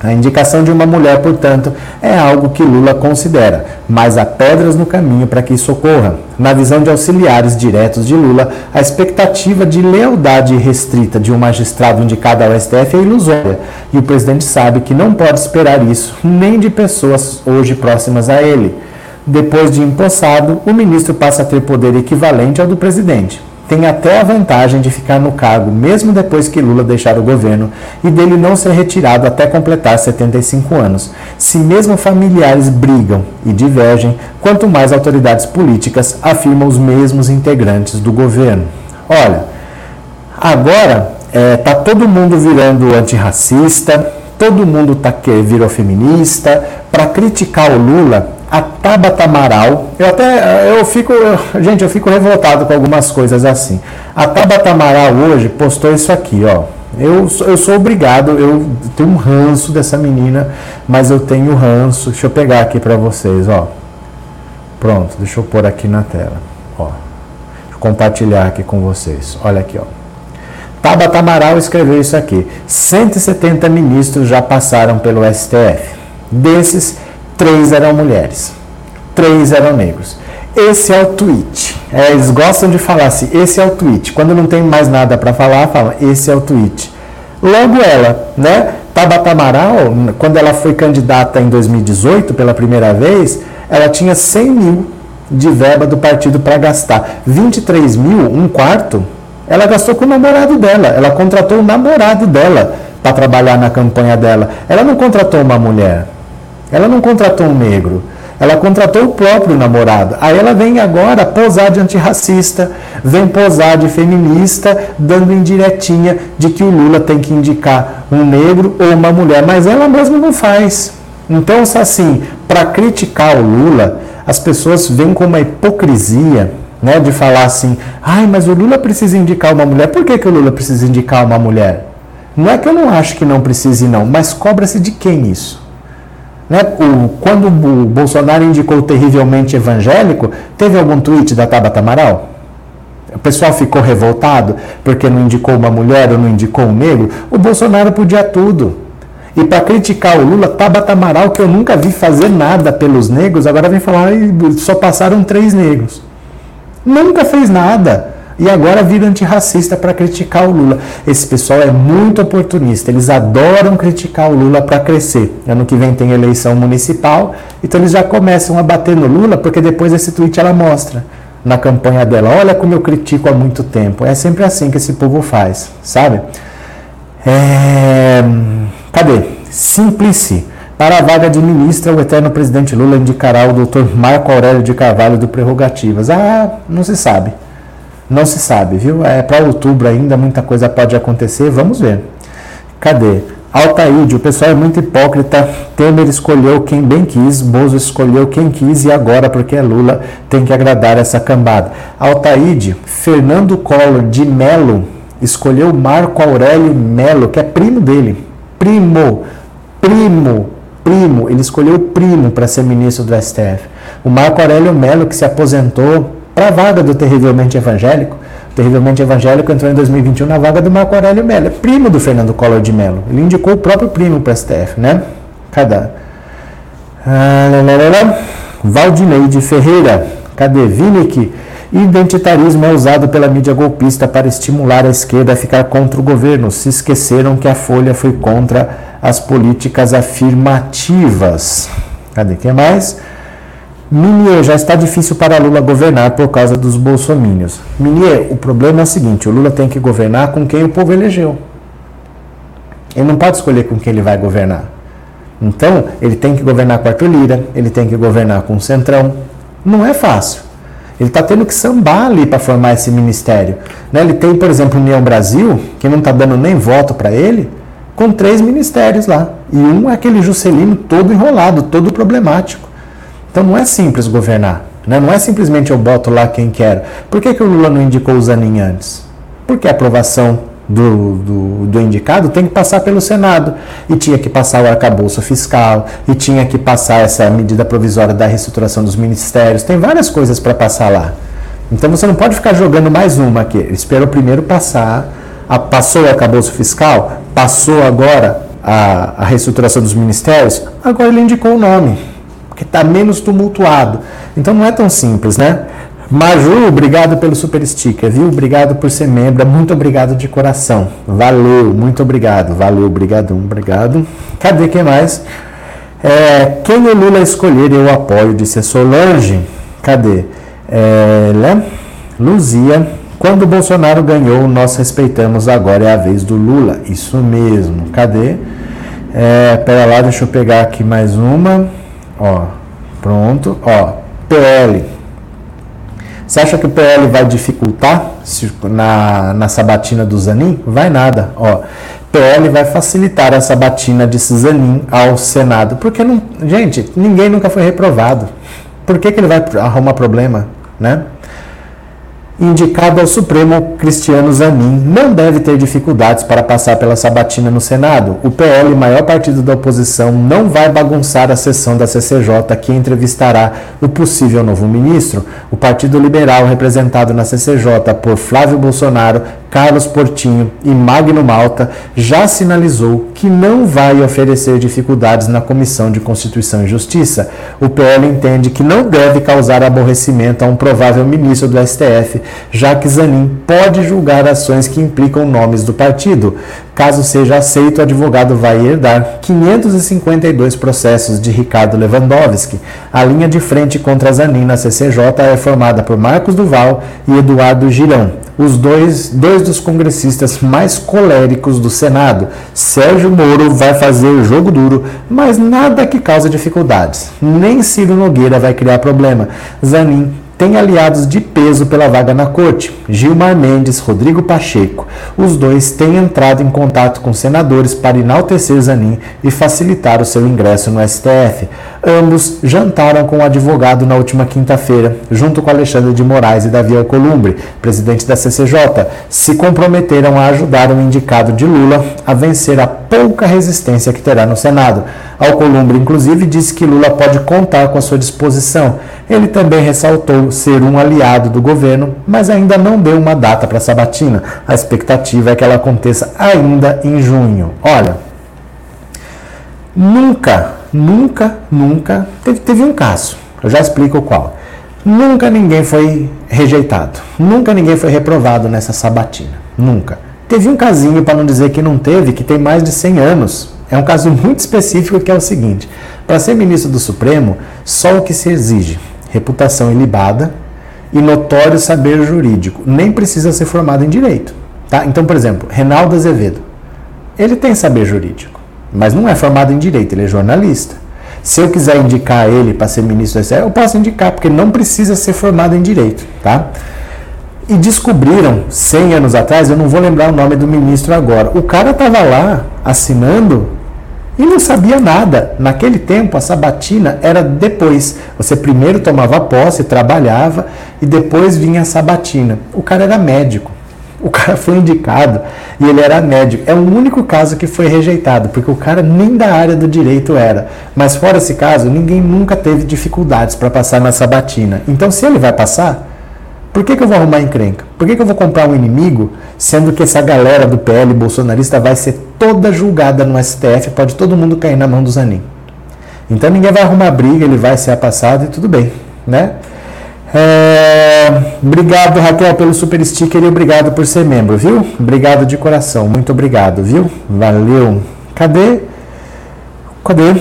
A indicação de uma mulher, portanto, é algo que Lula considera, mas há pedras no caminho para que isso ocorra. Na visão de auxiliares diretos de Lula, a expectativa de lealdade restrita de um magistrado indicado ao STF é ilusória, e o presidente sabe que não pode esperar isso nem de pessoas hoje próximas a ele. Depois de empossado, o ministro passa a ter poder equivalente ao do presidente tem até a vantagem de ficar no cargo mesmo depois que Lula deixar o governo e dele não ser retirado até completar 75 anos. Se mesmo familiares brigam e divergem, quanto mais autoridades políticas afirmam os mesmos integrantes do governo. Olha, agora está é, tá todo mundo virando antirracista, todo mundo tá, virou feminista, para criticar o Lula a Tabata Amaral, eu até, eu fico, gente, eu fico revoltado com algumas coisas assim. A Tabata Amaral hoje postou isso aqui, ó. Eu, eu sou obrigado, eu tenho um ranço dessa menina, mas eu tenho ranço. Deixa eu pegar aqui para vocês, ó. Pronto, deixa eu pôr aqui na tela, ó. Eu compartilhar aqui com vocês. Olha aqui, ó. Tabata Amaral escreveu isso aqui. 170 ministros já passaram pelo STF. Desses, três eram mulheres, três eram negros. Esse é o tweet. É, eles gostam de falar assim, esse é o tweet. Quando não tem mais nada para falar, falam, esse é o tweet. Logo ela, né? Tabata Amaral, quando ela foi candidata em 2018 pela primeira vez, ela tinha 100 mil de verba do partido para gastar. 23 mil, um quarto, ela gastou com o namorado dela. Ela contratou o namorado dela para trabalhar na campanha dela. Ela não contratou uma mulher. Ela não contratou um negro, ela contratou o próprio namorado. Aí ela vem agora posar de antirracista, vem posar de feminista, dando indiretinha de que o Lula tem que indicar um negro ou uma mulher, mas ela mesma não faz. Então, assim, para criticar o Lula, as pessoas vêm com uma hipocrisia né, de falar assim: ai, mas o Lula precisa indicar uma mulher. Por que, que o Lula precisa indicar uma mulher? Não é que eu não acho que não precise, não, mas cobra-se de quem isso? Né? O, quando o Bolsonaro indicou terrivelmente evangélico, teve algum tweet da Tabata Amaral? O pessoal ficou revoltado porque não indicou uma mulher ou não indicou um negro. O Bolsonaro podia tudo. E para criticar o Lula, Tabata Amaral, que eu nunca vi fazer nada pelos negros, agora vem falar só passaram três negros. Nunca fez nada. E agora vira antirracista para criticar o Lula. Esse pessoal é muito oportunista. Eles adoram criticar o Lula para crescer. Ano que vem tem eleição municipal, então eles já começam a bater no Lula, porque depois esse tweet ela mostra na campanha dela. Olha como eu critico há muito tempo. É sempre assim que esse povo faz, sabe? É... Cadê? Simplice. Para a vaga de ministra, o eterno presidente Lula indicará o doutor Marco Aurélio de Carvalho do Prerrogativas. Ah, não se sabe. Não se sabe, viu? É para outubro ainda, muita coisa pode acontecer, vamos ver. Cadê? Altaíde, o pessoal é muito hipócrita. Temer escolheu quem bem quis, Bozo escolheu quem quis e agora, porque é Lula, tem que agradar essa cambada. Altaíde, Fernando Collor de Melo escolheu Marco Aurélio Melo, que é primo dele. Primo, primo, primo. Ele escolheu o primo para ser ministro do STF. O Marco Aurélio Melo, que se aposentou para a vaga do terrivelmente evangélico, terrivelmente evangélico, entrou em 2021 na vaga do Marco Aurélio Mello, primo do Fernando Collor de Mello. Ele indicou o próprio primo para o STF, né? Cadê? Ah, Valdineide Ferreira, cadê? Vinick, identitarismo é usado pela mídia golpista para estimular a esquerda a ficar contra o governo. Se esqueceram que a Folha foi contra as políticas afirmativas. Cadê? Quem mais? Minier, já está difícil para Lula governar por causa dos bolsomínios. Minier, o problema é o seguinte: o Lula tem que governar com quem o povo elegeu. Ele não pode escolher com quem ele vai governar. Então, ele tem que governar com Arthur Lira, ele tem que governar com o Centrão. Não é fácil. Ele está tendo que sambar ali para formar esse ministério. Né? Ele tem, por exemplo, União Brasil, que não está dando nem voto para ele, com três ministérios lá. E um é aquele Juscelino todo enrolado, todo problemático. Então não é simples governar. Né? Não é simplesmente eu boto lá quem quero. Por que, que o Lula não indicou o Zanin antes? Porque a aprovação do, do, do, indicado tem que passar pelo Senado. E tinha que passar o arcabouço fiscal, e tinha que passar essa medida provisória da reestruturação dos ministérios. Tem várias coisas para passar lá. Então você não pode ficar jogando mais uma aqui. Ele esperou primeiro passar, a, passou o arcabouço fiscal, passou agora a, a reestruturação dos ministérios, agora ele indicou o nome que está menos tumultuado. Então não é tão simples, né? Maju, obrigado pelo super sticker, viu? Obrigado por ser membro, muito obrigado de coração. Valeu, muito obrigado. Valeu, obrigado, obrigado. Cadê quem mais? É, quem o Lula escolher, eu apoio, disse a Solange. Cadê? É, né? Luzia. Quando Bolsonaro ganhou, nós respeitamos, agora é a vez do Lula. Isso mesmo. Cadê? É, pera lá, deixa eu pegar aqui mais uma. Ó, pronto. Ó, PL. Você acha que o PL vai dificultar na, na sabatina do Zanin? Vai nada. Ó, PL vai facilitar a sabatina de Zanin ao Senado. Porque, não, gente, ninguém nunca foi reprovado. Por que, que ele vai arrumar problema, né? Indicado ao Supremo Cristiano Zanin, não deve ter dificuldades para passar pela sabatina no Senado. O PL, maior partido da oposição, não vai bagunçar a sessão da CCJ que entrevistará o possível novo ministro. O Partido Liberal, representado na CCJ por Flávio Bolsonaro, Carlos Portinho e Magno Malta, já sinalizou que não vai oferecer dificuldades na Comissão de Constituição e Justiça. O PL entende que não deve causar aborrecimento a um provável ministro do STF, já que Zanin pode julgar ações que implicam nomes do partido. Caso seja aceito, o advogado vai herdar 552 processos de Ricardo Lewandowski. A linha de frente contra Zanin na CCJ é formada por Marcos Duval e Eduardo Girão, os dois, dois dos congressistas mais coléricos do Senado. Sérgio Moro vai fazer jogo duro, mas nada que cause dificuldades. Nem Ciro Nogueira vai criar problema. Zanin tem aliados de peso pela vaga na corte, Gilmar Mendes, Rodrigo Pacheco. Os dois têm entrado em contato com senadores para enaltecer Zanin e facilitar o seu ingresso no STF. Ambos jantaram com o advogado na última quinta-feira, junto com Alexandre de Moraes e Davi Alcolumbre, presidente da CCJ, se comprometeram a ajudar o indicado de Lula a vencer a pouca resistência que terá no Senado. Alcolumbre, inclusive, disse que Lula pode contar com a sua disposição. Ele também ressaltou ser um aliado do governo, mas ainda não deu uma data para a sabatina. A expectativa é que ela aconteça ainda em junho. Olha, nunca nunca, nunca. Teve, teve um caso, eu já explico qual. Nunca ninguém foi rejeitado, nunca ninguém foi reprovado nessa sabatina, nunca. Teve um casinho, para não dizer que não teve, que tem mais de 100 anos. É um caso muito específico que é o seguinte: para ser ministro do Supremo, só o que se exige: reputação ilibada e notório saber jurídico. Nem precisa ser formado em direito. Tá? Então, por exemplo, Reinaldo Azevedo. Ele tem saber jurídico mas não é formado em direito, ele é jornalista. Se eu quiser indicar ele para ser ministro do STF, eu posso indicar, porque não precisa ser formado em direito, tá? E descobriram, 100 anos atrás, eu não vou lembrar o nome do ministro agora, o cara estava lá assinando e não sabia nada. Naquele tempo, a sabatina era depois. Você primeiro tomava posse, trabalhava e depois vinha a sabatina. O cara era médico. O cara foi indicado e ele era médico. É o único caso que foi rejeitado, porque o cara nem da área do direito era. Mas fora esse caso, ninguém nunca teve dificuldades para passar na sabatina. Então, se ele vai passar, por que, que eu vou arrumar encrenca? Por que, que eu vou comprar um inimigo, sendo que essa galera do PL bolsonarista vai ser toda julgada no STF, pode todo mundo cair na mão do Zanin. Então ninguém vai arrumar briga, ele vai ser passado e tudo bem, né? É, obrigado, Raquel, pelo super sticker e obrigado por ser membro, viu? Obrigado de coração, muito obrigado, viu? Valeu. Cadê? Cadê?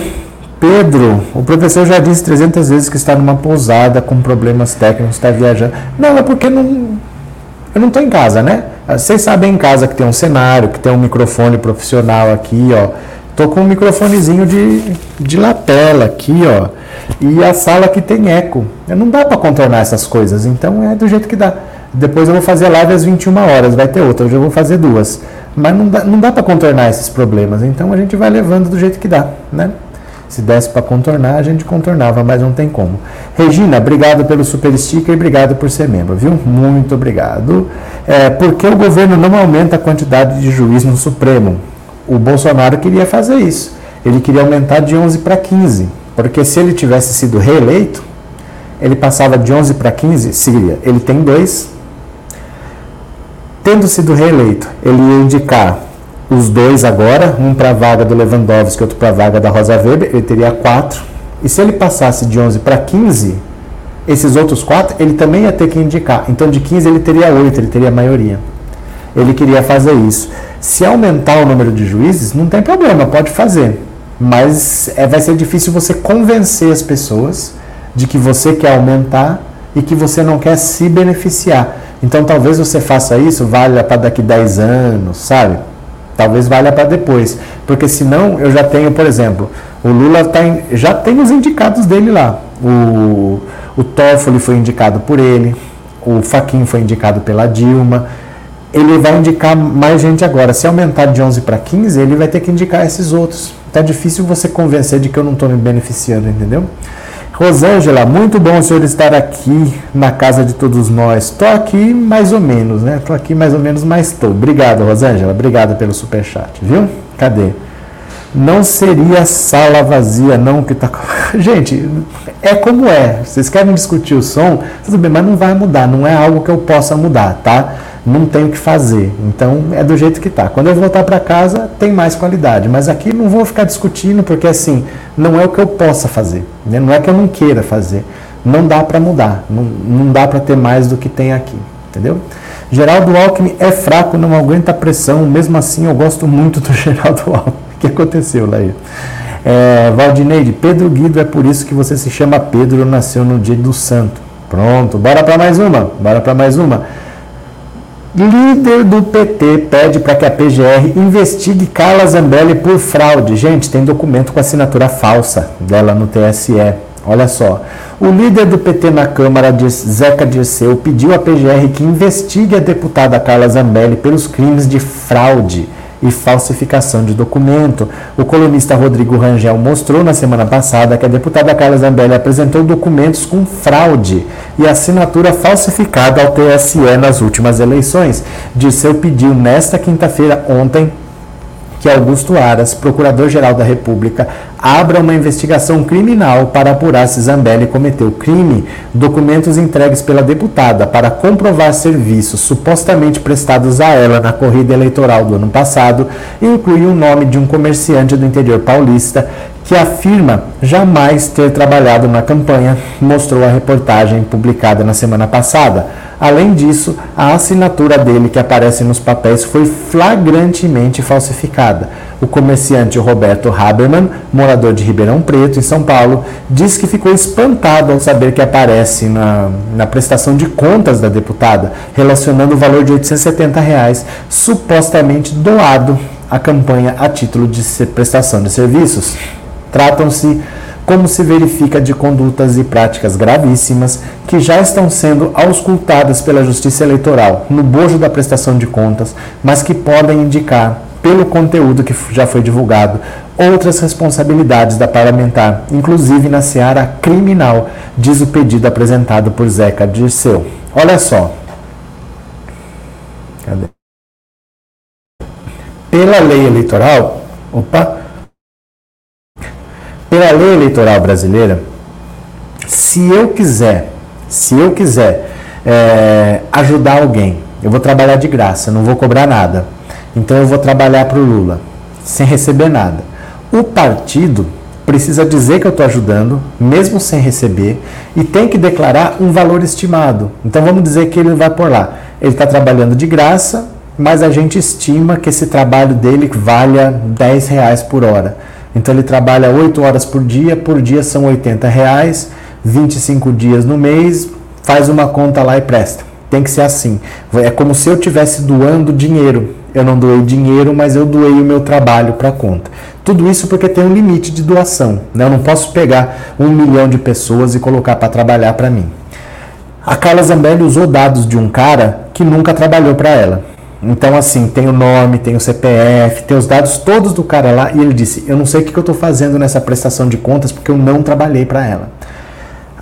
Pedro, o professor já disse 300 vezes que está numa pousada com problemas técnicos, está viajando. Não, é porque não, eu não estou em casa, né? Vocês sabem em casa que tem um cenário, que tem um microfone profissional aqui, ó. Tô com um microfonezinho de, de lapela aqui, ó. E a sala aqui tem eco. Não dá para contornar essas coisas, então é do jeito que dá. Depois eu vou fazer live às 21 horas, vai ter outra, hoje eu vou fazer duas. Mas não dá, não dá para contornar esses problemas, então a gente vai levando do jeito que dá, né? Se desse para contornar, a gente contornava, mas não tem como. Regina, obrigado pelo super sticker e obrigado por ser membro, viu? Muito obrigado. É, por que o governo não aumenta a quantidade de juiz no Supremo? O Bolsonaro queria fazer isso. Ele queria aumentar de 11 para 15. Porque se ele tivesse sido reeleito, ele passava de 11 para 15, seria, ele tem dois. Tendo sido reeleito, ele ia indicar os dois agora, um para a vaga do Lewandowski e outro para a vaga da Rosa Weber, ele teria quatro. E se ele passasse de 11 para 15, esses outros quatro, ele também ia ter que indicar. Então de 15 ele teria oito, ele teria maioria. Ele queria fazer isso. Se aumentar o número de juízes, não tem problema, pode fazer mas é, vai ser difícil você convencer as pessoas de que você quer aumentar e que você não quer se beneficiar. Então talvez você faça isso, valha para daqui 10 anos, sabe? Talvez valha para depois. Porque senão eu já tenho, por exemplo, o Lula tá em, já tem os indicados dele lá. O, o Toffoli foi indicado por ele, o Faquin foi indicado pela Dilma. Ele vai indicar mais gente agora. Se aumentar de 11 para 15, ele vai ter que indicar esses outros. Tá difícil você convencer de que eu não estou me beneficiando, entendeu? Rosângela, muito bom o senhor estar aqui na casa de todos nós. Estou aqui mais ou menos, né? Estou aqui mais ou menos, mas estou. Obrigado, Rosângela. Obrigado pelo superchat, viu? Cadê? Não seria sala vazia, não, que tá. Gente, é como é. Vocês querem discutir o som? Tudo bem, mas não vai mudar. Não é algo que eu possa mudar, tá? Não tem o que fazer. Então é do jeito que está. Quando eu voltar para casa, tem mais qualidade. Mas aqui não vou ficar discutindo, porque assim, não é o que eu possa fazer. Né? Não é que eu não queira fazer. Não dá para mudar. Não, não dá para ter mais do que tem aqui. Entendeu? Geraldo Alckmin é fraco, não aguenta pressão. Mesmo assim, eu gosto muito do Geraldo Alckmin. O que aconteceu, Laí? É, Valdineide, Pedro Guido, é por isso que você se chama Pedro, nasceu no dia do santo. Pronto, bora para mais uma. Bora para mais uma. Líder do PT pede para que a PGR investigue Carla Zambelli por fraude. Gente, tem documento com assinatura falsa dela no TSE. Olha só. O líder do PT na Câmara, Zeca Dirceu, pediu à PGR que investigue a deputada Carla Zambelli pelos crimes de fraude e falsificação de documento. O colunista Rodrigo Rangel mostrou na semana passada que a deputada Carla Zambelli apresentou documentos com fraude e assinatura falsificada ao TSE nas últimas eleições. Disseu pediu nesta quinta-feira, ontem, que Augusto Aras, procurador-geral da República, abra uma investigação criminal para apurar se Zambelli cometeu crime. Documentos entregues pela deputada para comprovar serviços supostamente prestados a ela na corrida eleitoral do ano passado incluem o nome de um comerciante do interior paulista que afirma jamais ter trabalhado na campanha, mostrou a reportagem publicada na semana passada. Além disso, a assinatura dele que aparece nos papéis foi flagrantemente falsificada. O comerciante Roberto Haberman, morador de Ribeirão Preto, em São Paulo, diz que ficou espantado ao saber que aparece na, na prestação de contas da deputada, relacionando o valor de 870 reais, supostamente doado à campanha a título de prestação de serviços. Tratam-se como se verifica de condutas e práticas gravíssimas que já estão sendo auscultadas pela Justiça Eleitoral no bojo da prestação de contas, mas que podem indicar, pelo conteúdo que já foi divulgado, outras responsabilidades da parlamentar, inclusive na seara criminal, diz o pedido apresentado por Zeca Dirceu. Olha só. Cadê? Pela lei eleitoral, opa, pela lei eleitoral brasileira, se eu quiser, se eu quiser é, ajudar alguém, eu vou trabalhar de graça, não vou cobrar nada. Então eu vou trabalhar para o Lula, sem receber nada. O partido precisa dizer que eu estou ajudando, mesmo sem receber, e tem que declarar um valor estimado. Então vamos dizer que ele vai por lá. Ele está trabalhando de graça, mas a gente estima que esse trabalho dele valha 10 reais por hora. Então ele trabalha 8 horas por dia, por dia são 80 reais, 25 dias no mês, faz uma conta lá e presta. Tem que ser assim. É como se eu estivesse doando dinheiro. Eu não doei dinheiro, mas eu doei o meu trabalho para a conta. Tudo isso porque tem um limite de doação. Né? Eu não posso pegar um milhão de pessoas e colocar para trabalhar para mim. A Carla Zambelli usou dados de um cara que nunca trabalhou para ela. Então, assim, tem o nome, tem o CPF, tem os dados todos do cara lá. E ele disse: Eu não sei o que eu estou fazendo nessa prestação de contas porque eu não trabalhei para ela.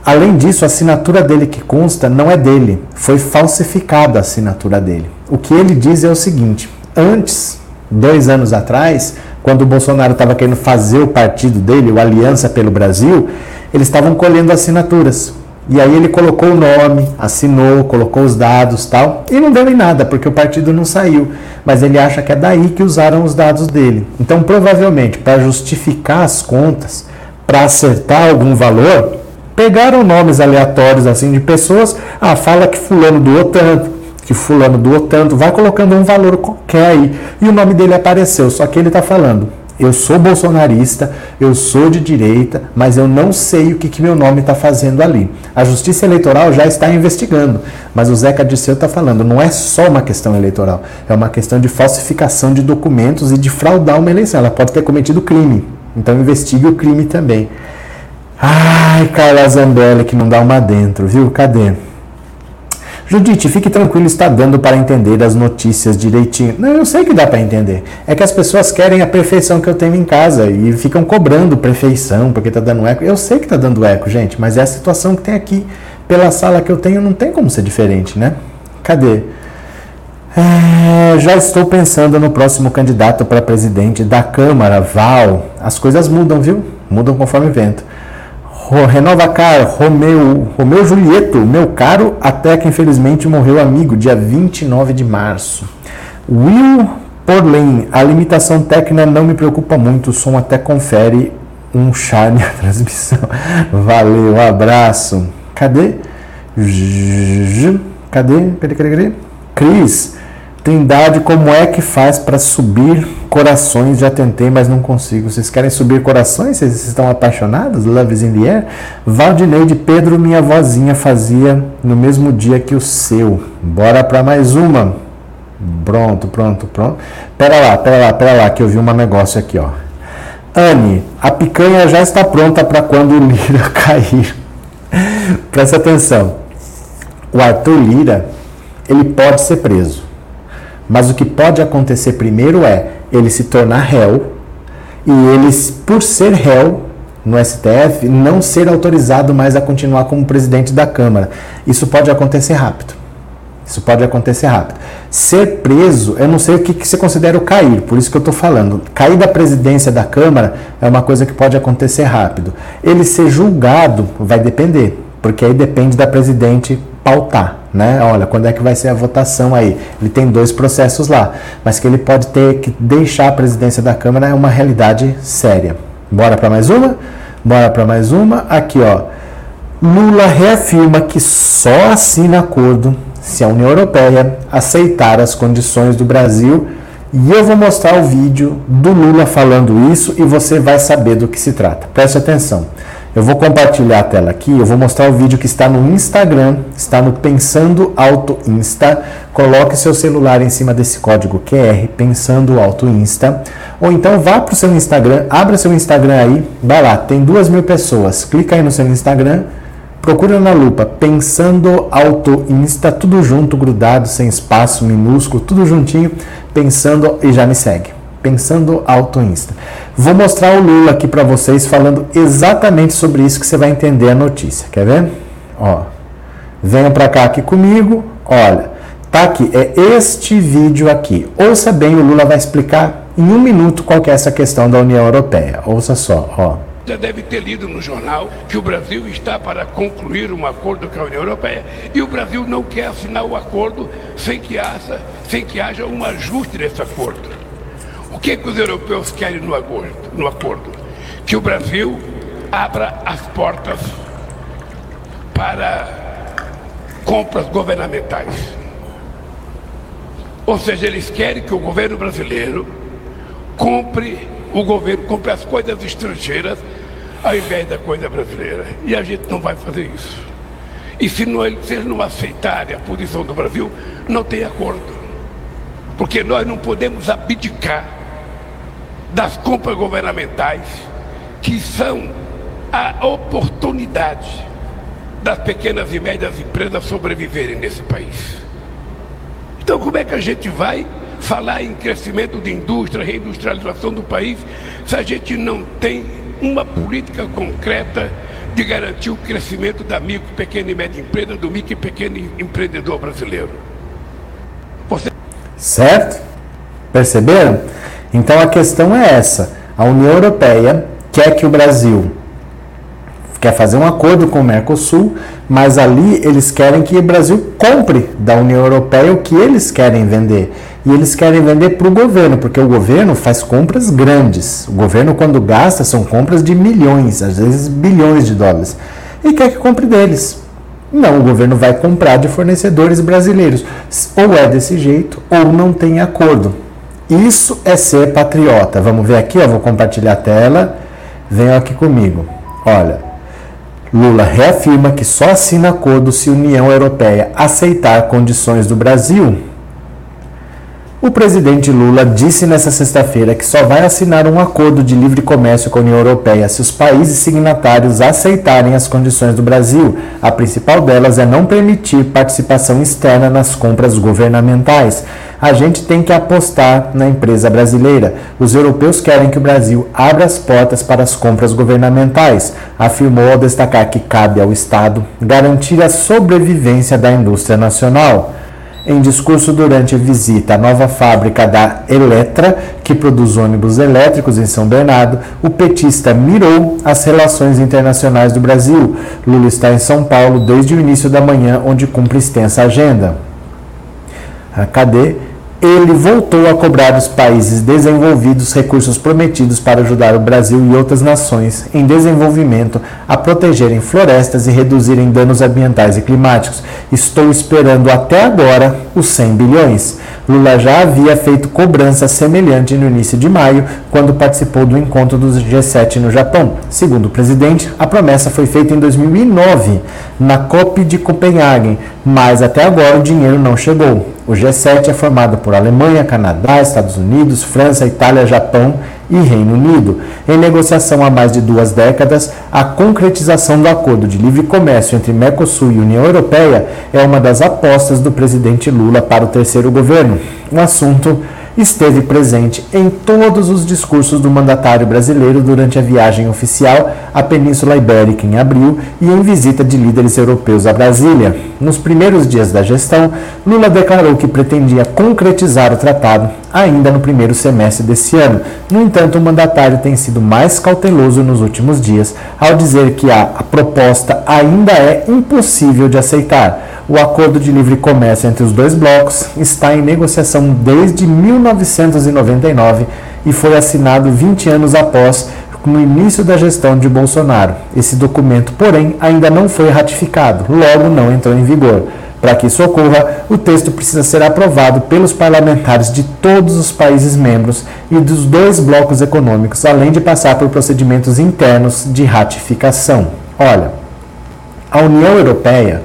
Além disso, a assinatura dele que consta não é dele, foi falsificada a assinatura dele. O que ele diz é o seguinte: antes, dois anos atrás, quando o Bolsonaro estava querendo fazer o partido dele, o Aliança pelo Brasil, eles estavam colhendo assinaturas. E aí ele colocou o nome, assinou, colocou os dados tal, e não deu em nada, porque o partido não saiu. Mas ele acha que é daí que usaram os dados dele. Então, provavelmente, para justificar as contas, para acertar algum valor, pegaram nomes aleatórios assim de pessoas, ah, fala que fulano doou tanto, que fulano doou tanto, vai colocando um valor qualquer aí, e o nome dele apareceu, só que ele está falando, eu sou bolsonarista, eu sou de direita, mas eu não sei o que, que meu nome está fazendo ali. A Justiça Eleitoral já está investigando, mas o Zeca Disseu está falando, não é só uma questão eleitoral, é uma questão de falsificação de documentos e de fraudar uma eleição. Ela pode ter cometido crime, então investigue o crime também. Ai, Carla Zambelli, que não dá uma dentro, viu? Cadê? Judite, fique tranquilo, está dando para entender as notícias direitinho. Não, eu sei que dá para entender. É que as pessoas querem a perfeição que eu tenho em casa e ficam cobrando perfeição porque está dando eco. Eu sei que está dando eco, gente, mas é a situação que tem aqui. Pela sala que eu tenho, não tem como ser diferente, né? Cadê? É, já estou pensando no próximo candidato para presidente da Câmara, Val. As coisas mudam, viu? Mudam conforme o vento. Renova Car, Romeu, Romeu Julieto, meu caro, até que infelizmente morreu amigo, dia 29 de março. Will Porlen, a limitação técnica não me preocupa muito, o som até confere um charme à transmissão. Valeu, abraço. Cadê? Cadê? Cadê? Cadê? Cadê? Cris, Trindade, como é que faz para subir corações? Já tentei, mas não consigo. Vocês querem subir corações? Vocês estão apaixonados? Love is in the air? Valdineide Pedro, minha vozinha, fazia no mesmo dia que o seu. Bora para mais uma. Pronto, pronto, pronto. Pera lá, pera lá, pera lá, que eu vi um negócio aqui, ó. Anne, a picanha já está pronta para quando o Lira cair. Presta atenção. O Arthur Lira, ele pode ser preso mas o que pode acontecer primeiro é ele se tornar réu e ele, por ser réu no STF, não ser autorizado mais a continuar como presidente da Câmara. Isso pode acontecer rápido. Isso pode acontecer rápido. Ser preso, eu não sei o que, que você considera o cair, por isso que eu estou falando. Cair da presidência da Câmara é uma coisa que pode acontecer rápido. Ele ser julgado vai depender, porque aí depende da presidente pautar, né? Olha, quando é que vai ser a votação aí? Ele tem dois processos lá, mas que ele pode ter que deixar a presidência da Câmara é uma realidade séria. Bora para mais uma? Bora para mais uma. Aqui, ó. Lula reafirma que só assina acordo se a União Europeia aceitar as condições do Brasil. E eu vou mostrar o vídeo do Lula falando isso e você vai saber do que se trata. Preste atenção. Eu vou compartilhar a tela aqui, eu vou mostrar o vídeo que está no Instagram, está no Pensando Auto Insta. Coloque seu celular em cima desse código QR, Pensando Auto Insta. Ou então vá para o seu Instagram, abra seu Instagram aí, vai lá, tem duas mil pessoas. Clica aí no seu Instagram, procura na lupa Pensando Auto Insta, tudo junto, grudado, sem espaço, minúsculo, tudo juntinho, pensando e já me segue. Pensando Auto Insta. Vou mostrar o Lula aqui para vocês falando exatamente sobre isso que você vai entender a notícia. Quer ver? Ó, venham para cá aqui comigo. Olha, tá aqui, é este vídeo aqui. Ouça bem, o Lula vai explicar em um minuto qual é essa questão da União Europeia. Ouça só, ó. Já deve ter lido no jornal que o Brasil está para concluir um acordo com a União Europeia e o Brasil não quer assinar o acordo sem que haja, sem que haja um ajuste desse acordo. O que, que os europeus querem no acordo, no acordo? Que o Brasil abra as portas para compras governamentais. Ou seja, eles querem que o governo brasileiro compre o governo compre as coisas estrangeiras ao invés da coisa brasileira. E a gente não vai fazer isso. E se, não, se eles não aceitarem a posição do Brasil, não tem acordo. Porque nós não podemos abdicar das compras governamentais, que são a oportunidade das pequenas e médias empresas sobreviverem nesse país. Então, como é que a gente vai falar em crescimento de indústria, reindustrialização do país, se a gente não tem uma política concreta de garantir o crescimento da micro, pequena e média empresa, do micro e pequeno empreendedor brasileiro? Você... Certo? Perceberam? Então a questão é essa: a União Europeia quer que o Brasil quer fazer um acordo com o Mercosul, mas ali eles querem que o Brasil compre da União Europeia o que eles querem vender. E eles querem vender para o governo, porque o governo faz compras grandes. O governo, quando gasta, são compras de milhões, às vezes bilhões de dólares. E quer que compre deles. Não, o governo vai comprar de fornecedores brasileiros. Ou é desse jeito, ou não tem acordo. Isso é ser patriota. Vamos ver aqui, ó, vou compartilhar a tela. Venham aqui comigo. Olha, Lula reafirma que só assina acordo se a União Europeia aceitar condições do Brasil o presidente Lula disse nesta sexta-feira que só vai assinar um acordo de livre comércio com a União Europeia se os países signatários aceitarem as condições do Brasil. A principal delas é não permitir participação externa nas compras governamentais. A gente tem que apostar na empresa brasileira. Os europeus querem que o Brasil abra as portas para as compras governamentais, afirmou ao destacar que cabe ao Estado garantir a sobrevivência da indústria nacional. Em discurso durante a visita à nova fábrica da Eletra, que produz ônibus elétricos em São Bernardo, o petista mirou as relações internacionais do Brasil. Lula está em São Paulo desde o início da manhã, onde cumpre extensa agenda. Cadê? Ele voltou a cobrar dos países desenvolvidos recursos prometidos para ajudar o Brasil e outras nações em desenvolvimento a protegerem florestas e reduzirem danos ambientais e climáticos. Estou esperando até agora os 100 bilhões. Lula já havia feito cobrança semelhante no início de maio, quando participou do encontro dos G7 no Japão. Segundo o presidente, a promessa foi feita em 2009, na COP de Copenhague, mas até agora o dinheiro não chegou. O G7 é formado por Alemanha, Canadá, Estados Unidos, França, Itália, Japão e Reino Unido. Em negociação há mais de duas décadas, a concretização do acordo de livre comércio entre Mercosul e União Europeia é uma das apostas do presidente Lula para o terceiro governo. O assunto esteve presente em todos os discursos do mandatário brasileiro durante a viagem oficial à Península Ibérica em abril e em visita de líderes europeus a Brasília. Nos primeiros dias da gestão, Lula declarou que pretendia concretizar o tratado ainda no primeiro semestre desse ano. No entanto, o mandatário tem sido mais cauteloso nos últimos dias ao dizer que a, proposta ainda é impossível de aceitar. O acordo de livre comércio entre os dois blocos está em negociação desde 1999 e foi assinado 20 anos após no início da gestão de Bolsonaro. Esse documento, porém, ainda não foi ratificado, logo não entrou em vigor. Para que isso ocorra, o texto precisa ser aprovado pelos parlamentares de todos os países membros e dos dois blocos econômicos, além de passar por procedimentos internos de ratificação. Olha, a União Europeia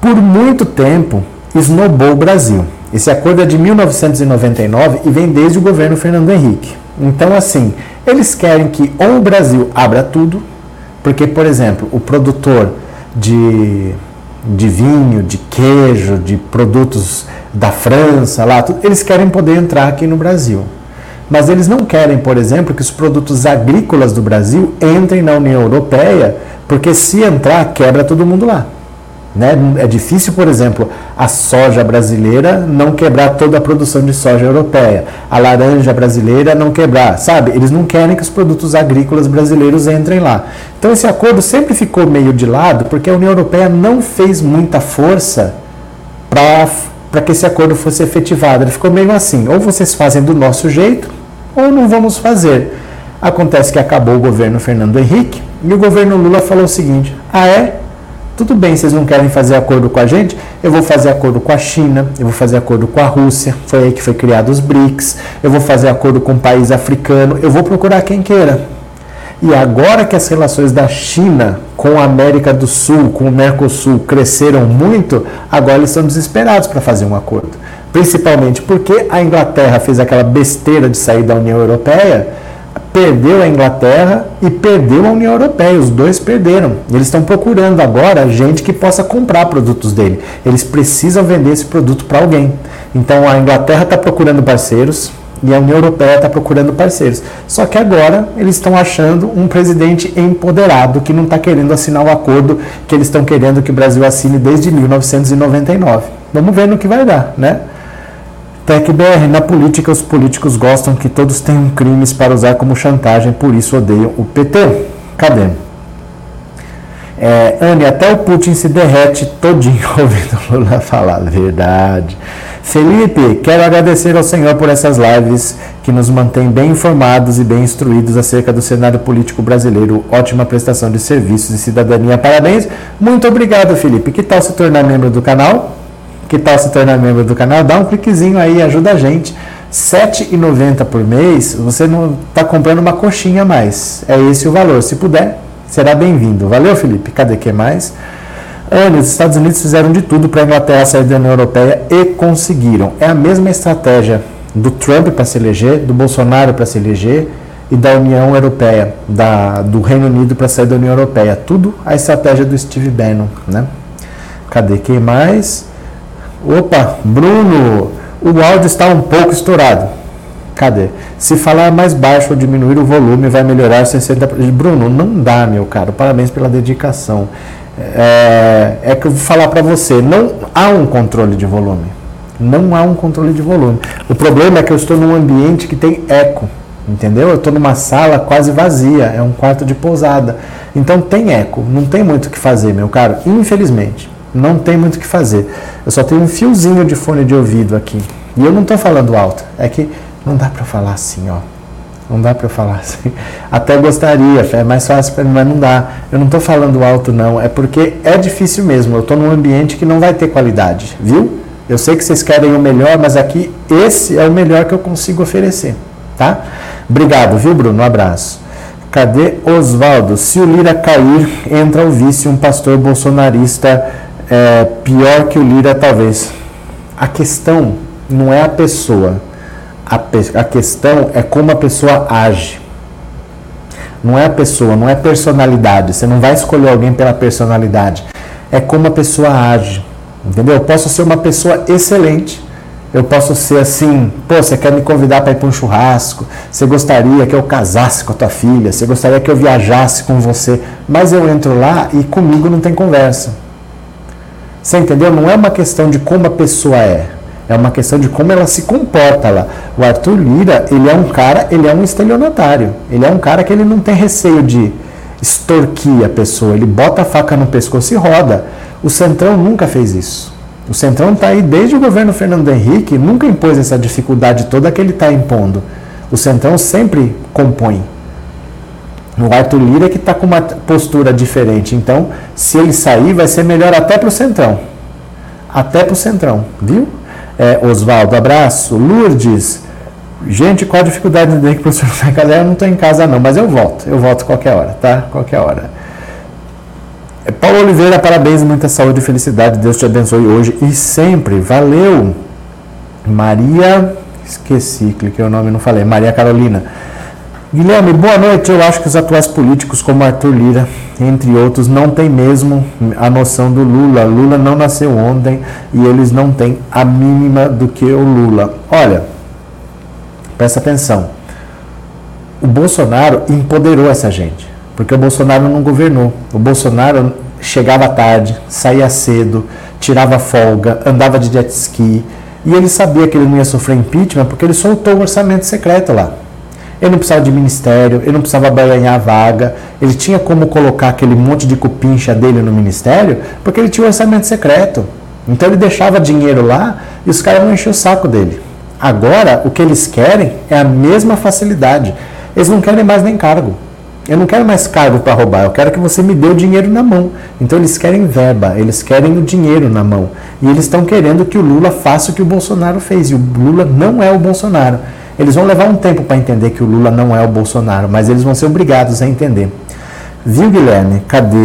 por muito tempo, esnobou o Brasil. Esse acordo é de 1999 e vem desde o governo Fernando Henrique. Então, assim, eles querem que ou o Brasil abra tudo, porque, por exemplo, o produtor de, de vinho, de queijo, de produtos da França, lá, tudo, eles querem poder entrar aqui no Brasil. Mas eles não querem, por exemplo, que os produtos agrícolas do Brasil entrem na União Europeia, porque se entrar, quebra todo mundo lá. Né? É difícil, por exemplo, a soja brasileira não quebrar toda a produção de soja europeia, a laranja brasileira não quebrar, sabe? Eles não querem que os produtos agrícolas brasileiros entrem lá. Então esse acordo sempre ficou meio de lado porque a União Europeia não fez muita força para que esse acordo fosse efetivado. Ele ficou meio assim: ou vocês fazem do nosso jeito, ou não vamos fazer. Acontece que acabou o governo Fernando Henrique e o governo Lula falou o seguinte: ah, é? Tudo bem, vocês não querem fazer acordo com a gente? Eu vou fazer acordo com a China, eu vou fazer acordo com a Rússia, foi aí que foi criado os BRICS, eu vou fazer acordo com um país africano, eu vou procurar quem queira. E agora que as relações da China com a América do Sul, com o Mercosul cresceram muito, agora eles estão desesperados para fazer um acordo. Principalmente porque a Inglaterra fez aquela besteira de sair da União Europeia perdeu a Inglaterra e perdeu a União Europeia. Os dois perderam. Eles estão procurando agora gente que possa comprar produtos dele. Eles precisam vender esse produto para alguém. Então a Inglaterra está procurando parceiros e a União Europeia está procurando parceiros. Só que agora eles estão achando um presidente empoderado que não está querendo assinar o acordo que eles estão querendo que o Brasil assine desde 1999. Vamos ver no que vai dar, né? TecBR, na política os políticos gostam que todos tenham crimes para usar como chantagem, por isso odeiam o PT. Cadê? É, Anne, até o Putin se derrete todinho ouvindo Lula falar. Verdade. Felipe, quero agradecer ao Senhor por essas lives que nos mantém bem informados e bem instruídos acerca do cenário político brasileiro. Ótima prestação de serviços e cidadania. Parabéns. Muito obrigado, Felipe. Que tal se tornar membro do canal? Que tal se tornar membro do canal? Dá um cliquezinho aí, ajuda a gente. R$ 7,90 por mês, você não está comprando uma coxinha a mais. É esse o valor. Se puder, será bem-vindo. Valeu, Felipe. Cadê que mais? Olha, os Estados Unidos fizeram de tudo para a Inglaterra sair da União Europeia e conseguiram. É a mesma estratégia do Trump para se eleger, do Bolsonaro para se eleger e da União Europeia, da, do Reino Unido para sair da União Europeia. Tudo a estratégia do Steve Bannon, né? Cadê quem mais? Opa, Bruno, o áudio está um pouco estourado. Cadê? Se falar mais baixo ou diminuir o volume, vai melhorar 60%. Bruno, não dá, meu caro. Parabéns pela dedicação. É, é que eu vou falar para você: não há um controle de volume. Não há um controle de volume. O problema é que eu estou num ambiente que tem eco. Entendeu? Eu estou numa sala quase vazia, é um quarto de pousada. Então tem eco, não tem muito o que fazer, meu caro, infelizmente não tem muito o que fazer. Eu só tenho um fiozinho de fone de ouvido aqui. E eu não estou falando alto. É que não dá para falar assim, ó. Não dá para falar assim. Até gostaria, é mais fácil para mim, mas não dá. Eu não estou falando alto, não. É porque é difícil mesmo. Eu estou num ambiente que não vai ter qualidade, viu? Eu sei que vocês querem o melhor, mas aqui esse é o melhor que eu consigo oferecer, tá? Obrigado, viu, Bruno? Um abraço. Cadê Oswaldo? Se o Lira cair, entra o vice, um pastor bolsonarista é, pior que o Lira, talvez. A questão não é a pessoa, a, a questão é como a pessoa age. Não é a pessoa, não é personalidade. Você não vai escolher alguém pela personalidade. É como a pessoa age. Entendeu? Eu posso ser uma pessoa excelente, Eu posso ser assim, pô, você quer me convidar para ir para um churrasco? Você gostaria que eu casasse com a tua filha? Você gostaria que eu viajasse com você? Mas eu entro lá e comigo não tem conversa. Você entendeu? Não é uma questão de como a pessoa é. É uma questão de como ela se comporta lá. O Arthur Lira, ele é um cara, ele é um estelionatário. Ele é um cara que ele não tem receio de extorquir a pessoa. Ele bota a faca no pescoço e roda. O Centrão nunca fez isso. O Centrão está aí desde o governo Fernando Henrique, nunca impôs essa dificuldade toda que ele está impondo. O Centrão sempre compõe. O Arthur Lira é que está com uma postura diferente. Então, se ele sair, vai ser melhor até para o Centrão. Até para o Centrão, viu? É, Oswaldo, abraço. Lourdes, gente, qual a dificuldade de que o professor em casa? Eu não estou em casa não, mas eu volto. Eu volto qualquer hora, tá? Qualquer hora. É, Paulo Oliveira, parabéns, muita saúde e felicidade. Deus te abençoe hoje e sempre. Valeu. Maria, esqueci, cliquei o nome não falei. Maria Carolina. Guilherme, boa noite. Eu acho que os atuais políticos, como Arthur Lira, entre outros, não têm mesmo a noção do Lula. Lula não nasceu ontem e eles não têm a mínima do que o Lula. Olha, presta atenção. O Bolsonaro empoderou essa gente. Porque o Bolsonaro não governou. O Bolsonaro chegava tarde, saía cedo, tirava folga, andava de jet ski. E ele sabia que ele não ia sofrer impeachment porque ele soltou o orçamento secreto lá. Ele não precisava de ministério, ele não precisava ganhar vaga, ele tinha como colocar aquele monte de cupincha dele no ministério porque ele tinha o orçamento secreto. Então ele deixava dinheiro lá e os caras não enchiam o saco dele. Agora, o que eles querem é a mesma facilidade. Eles não querem mais nem cargo. Eu não quero mais cargo para roubar, eu quero que você me dê o dinheiro na mão. Então eles querem verba, eles querem o dinheiro na mão. E eles estão querendo que o Lula faça o que o Bolsonaro fez. E o Lula não é o Bolsonaro. Eles vão levar um tempo para entender que o Lula não é o Bolsonaro, mas eles vão ser obrigados a entender. Viu, Guilherme? Cadê?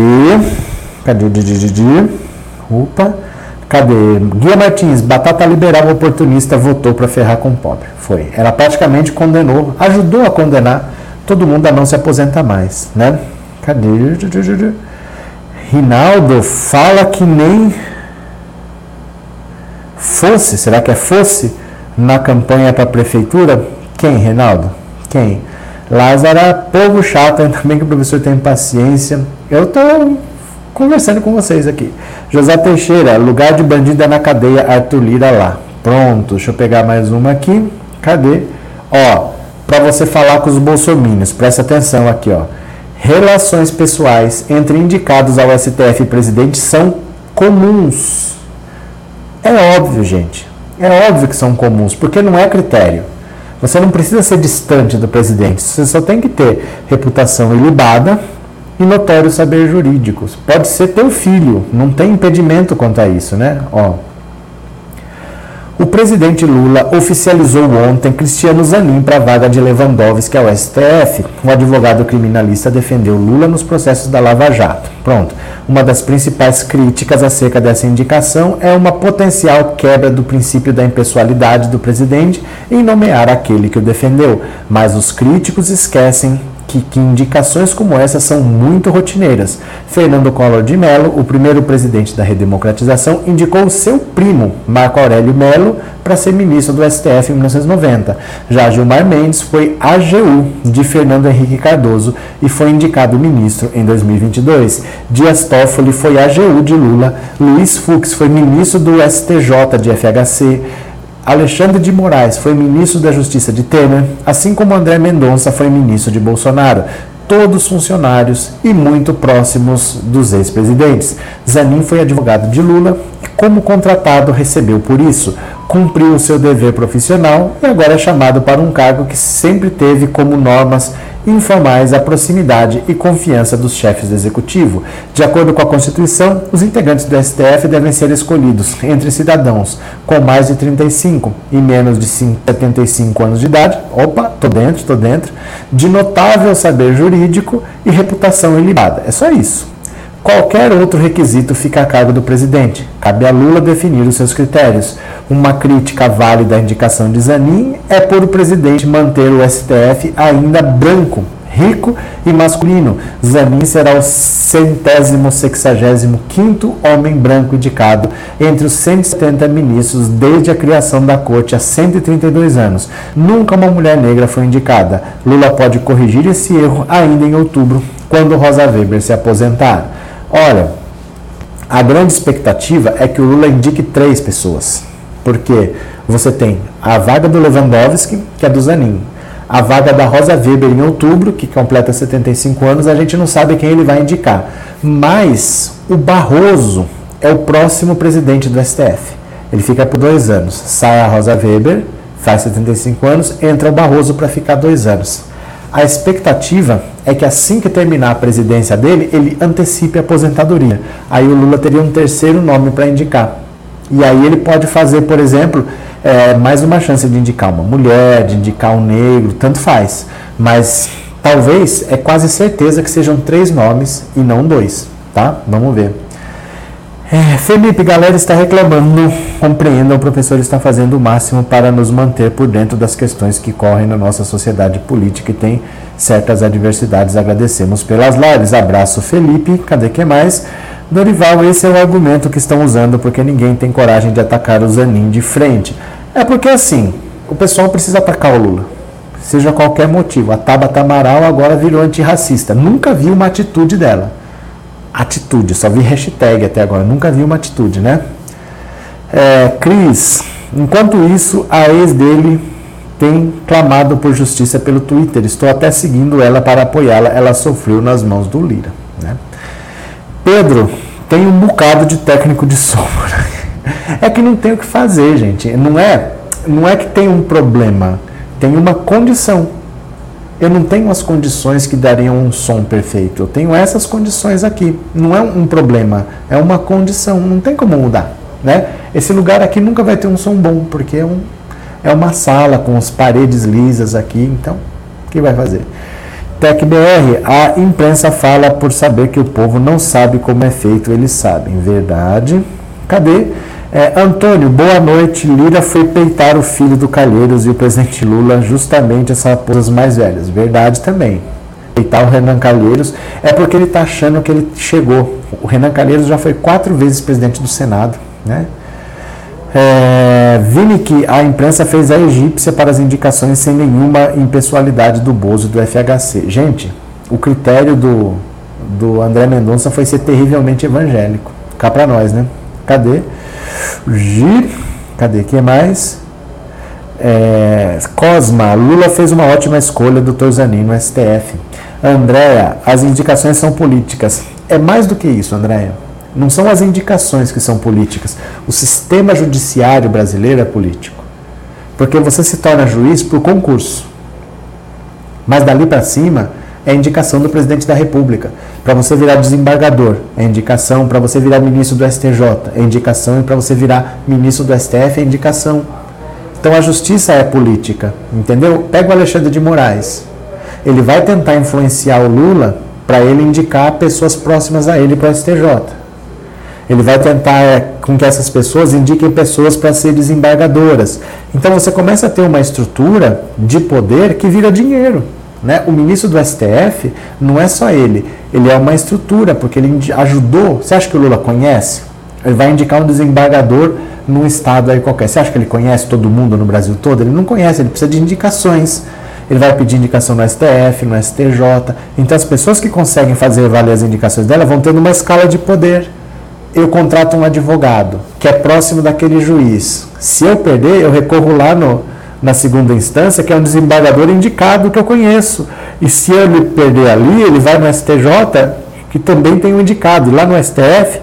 Cadê? Opa. Cadê? Guia Martins, batata liberal oportunista votou para ferrar com o pobre. Foi. Ela praticamente condenou, ajudou a condenar todo mundo a não se aposentar mais, né? Cadê? Rinaldo fala que nem fosse, será que é fosse na campanha para a prefeitura? Quem, Rinaldo? Quem? Lázaro, povo chato, ainda bem que o professor tem paciência. Eu estou conversando com vocês aqui. José Teixeira, lugar de bandida na cadeia, Arthur Lira lá. Pronto, deixa eu pegar mais uma aqui. Cadê? Ó, para você falar com os bolsominions. Presta atenção aqui, ó. Relações pessoais entre indicados ao STF e presidente são comuns. É óbvio, gente. É óbvio que são comuns, porque não é critério. Você não precisa ser distante do presidente. Você só tem que ter reputação ilibada e notório saber jurídicos. Pode ser teu filho, não tem impedimento quanto a isso, né? Ó, o presidente Lula oficializou ontem Cristiano Zanin para a vaga de Lewandowski ao STF. O advogado criminalista defendeu Lula nos processos da Lava Jato. Pronto. Uma das principais críticas acerca dessa indicação é uma potencial quebra do princípio da impessoalidade do presidente em nomear aquele que o defendeu. Mas os críticos esquecem que, que, indicações como essa são muito rotineiras. Fernando Collor de Mello, o primeiro presidente da redemocratização, indicou seu primo, Marco Aurélio Mello, para ser ministro do STF em 1990. Já Gilmar Mendes foi AGU de Fernando Henrique Cardoso e foi indicado ministro em 2022. Dias Toffoli foi AGU de Lula. Luiz Fux foi ministro do STJ de FHC. Alexandre de Moraes foi ministro da Justiça de Temer, assim como André Mendonça foi ministro de Bolsonaro, todos funcionários e muito próximos dos ex-presidentes. Zanin foi advogado de Lula e, como contratado, recebeu por isso, cumpriu o seu dever profissional e agora é chamado para um cargo que sempre teve como normas informais a proximidade e confiança dos chefes do executivo. De acordo com a Constituição, os integrantes do STF devem ser escolhidos entre cidadãos com mais de 35 e menos de 75 anos de idade. Opa, tô dentro, tô dentro. De notável saber jurídico e reputação ilibada. É só isso. Qualquer outro requisito fica a cargo do presidente. Cabe a Lula definir os seus critérios. Uma crítica válida à indicação de Zanin é por o presidente manter o STF ainda branco, rico e masculino. Zanin será o centésimo sexagésimo quinto homem branco indicado entre os 170 ministros desde a criação da corte há 132 anos. Nunca uma mulher negra foi indicada. Lula pode corrigir esse erro ainda em outubro, quando Rosa Weber se aposentar. Olha, a grande expectativa é que o Lula indique três pessoas, porque você tem a vaga do Lewandowski, que é do Zanin, a vaga da Rosa Weber em outubro, que completa 75 anos, a gente não sabe quem ele vai indicar. Mas o Barroso é o próximo presidente do STF. Ele fica por dois anos. Sai a Rosa Weber, faz 75 anos, entra o Barroso para ficar dois anos. A expectativa é que assim que terminar a presidência dele, ele antecipe a aposentadoria. Aí o Lula teria um terceiro nome para indicar. E aí ele pode fazer, por exemplo, é, mais uma chance de indicar uma mulher, de indicar um negro, tanto faz. Mas talvez é quase certeza que sejam três nomes e não dois, tá? Vamos ver. É, Felipe, galera está reclamando. Compreenda, o professor está fazendo o máximo para nos manter por dentro das questões que correm na nossa sociedade política e tem certas adversidades. Agradecemos pelas lives. Abraço, Felipe. Cadê que mais? Dorival, esse é o argumento que estão usando porque ninguém tem coragem de atacar o Zanin de frente. É porque assim, o pessoal precisa atacar o Lula. Seja qualquer motivo. A Tabata Amaral agora virou antirracista. Nunca vi uma atitude dela. Atitude, só vi hashtag até agora. Nunca vi uma atitude, né? É, Cris, enquanto isso, a ex dele tem clamado por justiça pelo Twitter. Estou até seguindo ela para apoiá-la. Ela sofreu nas mãos do Lira. Né? Pedro, tem um bocado de técnico de sombra. É que não tem o que fazer, gente. Não é, não é que tem um problema, tem uma condição. Eu não tenho as condições que dariam um som perfeito. Eu tenho essas condições aqui. Não é um problema, é uma condição. Não tem como mudar, né? Esse lugar aqui nunca vai ter um som bom, porque é, um, é uma sala com as paredes lisas aqui. Então, o que vai fazer? TecBR, a imprensa fala por saber que o povo não sabe como é feito, eles sabem. Verdade. Cadê? É, Antônio, boa noite. Lira foi peitar o filho do Calheiros e o presidente Lula, justamente essas raposas mais velhas. Verdade também. Peitar o Renan Calheiros é porque ele está achando que ele chegou. O Renan Calheiros já foi quatro vezes presidente do Senado, né? É, que a imprensa fez a egípcia para as indicações sem nenhuma impessoalidade do Bozo do FHC. Gente, o critério do, do André Mendonça foi ser terrivelmente evangélico. Cá para nós, né? Cadê? Gir, cadê? que mais? É, Cosma, Lula fez uma ótima escolha do Zanin no STF. Andréia, as indicações são políticas. É mais do que isso, Andréia. Não são as indicações que são políticas. O sistema judiciário brasileiro é político. Porque você se torna juiz por concurso. Mas dali para cima é indicação do presidente da República. Para você virar desembargador, é indicação. Para você virar ministro do STJ, é indicação. E para você virar ministro do STF, é indicação. Então a justiça é política, entendeu? Pega o Alexandre de Moraes. Ele vai tentar influenciar o Lula para ele indicar pessoas próximas a ele para o STJ. Ele vai tentar é, com que essas pessoas indiquem pessoas para ser desembargadoras. Então você começa a ter uma estrutura de poder que vira dinheiro. Né? O ministro do STF não é só ele, ele é uma estrutura, porque ele ajudou. Você acha que o Lula conhece? Ele vai indicar um desembargador num estado aí qualquer. Você acha que ele conhece todo mundo no Brasil todo? Ele não conhece, ele precisa de indicações. Ele vai pedir indicação no STF, no STJ. Então as pessoas que conseguem fazer valer as indicações dela vão tendo uma escala de poder eu contrato um advogado que é próximo daquele juiz. Se eu perder, eu recorro lá no, na segunda instância, que é um desembargador indicado que eu conheço. E se ele perder ali, ele vai no STJ, que também tem um indicado. Lá no STF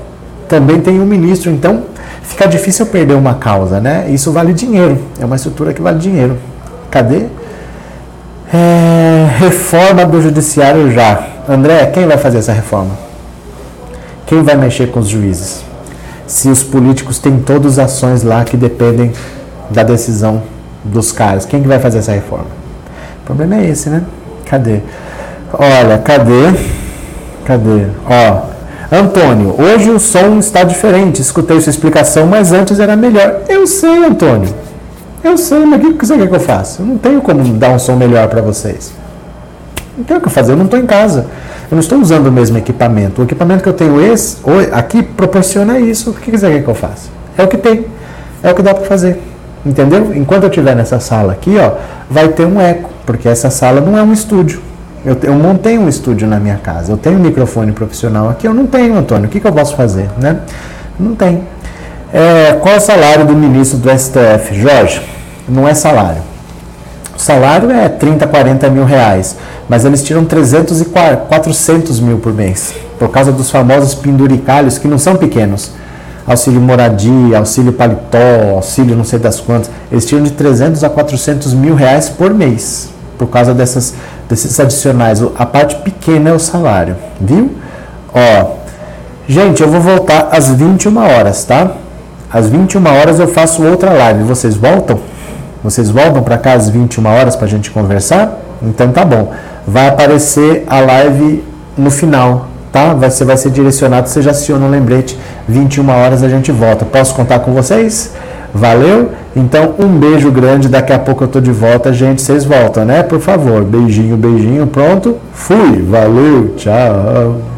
também tem um ministro. Então, fica difícil perder uma causa, né? Isso vale dinheiro. É uma estrutura que vale dinheiro. Cadê? É, reforma do judiciário já. André, quem vai fazer essa reforma? Quem vai mexer com os juízes? Se os políticos têm todas as ações lá que dependem da decisão dos caras, quem que vai fazer essa reforma? O problema é esse, né? Cadê? Olha, cadê? Cadê? Ó, Antônio, hoje o som está diferente. Escutei sua explicação, mas antes era melhor. Eu sei, Antônio. Eu sei, mas o que você quer que eu faça? Eu não tenho como dar um som melhor para vocês. Não tem o que fazer, eu não estou em casa. Eu não estou usando o mesmo equipamento. O equipamento que eu tenho esse, aqui proporciona isso. O que quiser que eu faça? É o que tem. É o que dá para fazer. Entendeu? Enquanto eu estiver nessa sala aqui, ó, vai ter um eco, porque essa sala não é um estúdio. Eu, eu montei um estúdio na minha casa. Eu tenho um microfone profissional aqui. Eu não tenho, Antônio. O que, que eu posso fazer? Né? Não tem. É, qual é o salário do ministro do STF? Jorge, não é salário. O salário é 30, 40 mil reais, mas eles tiram 300 e 400 mil por mês, por causa dos famosos penduricalhos que não são pequenos. Auxílio moradia, auxílio paletó, auxílio não sei das quantas. Eles tiram de 300 a 400 mil reais por mês, por causa dessas, desses adicionais. A parte pequena é o salário, viu? Ó, gente, eu vou voltar às 21 horas, tá? Às 21 horas eu faço outra live. Vocês voltam? Vocês voltam para cá às 21 horas para a gente conversar? Então tá bom. Vai aparecer a live no final, tá? Você vai ser direcionado, você já aciona um lembrete. 21 horas a gente volta. Posso contar com vocês? Valeu? Então, um beijo grande. Daqui a pouco eu tô de volta, gente. Vocês voltam, né? Por favor. Beijinho, beijinho. Pronto? Fui. Valeu. Tchau.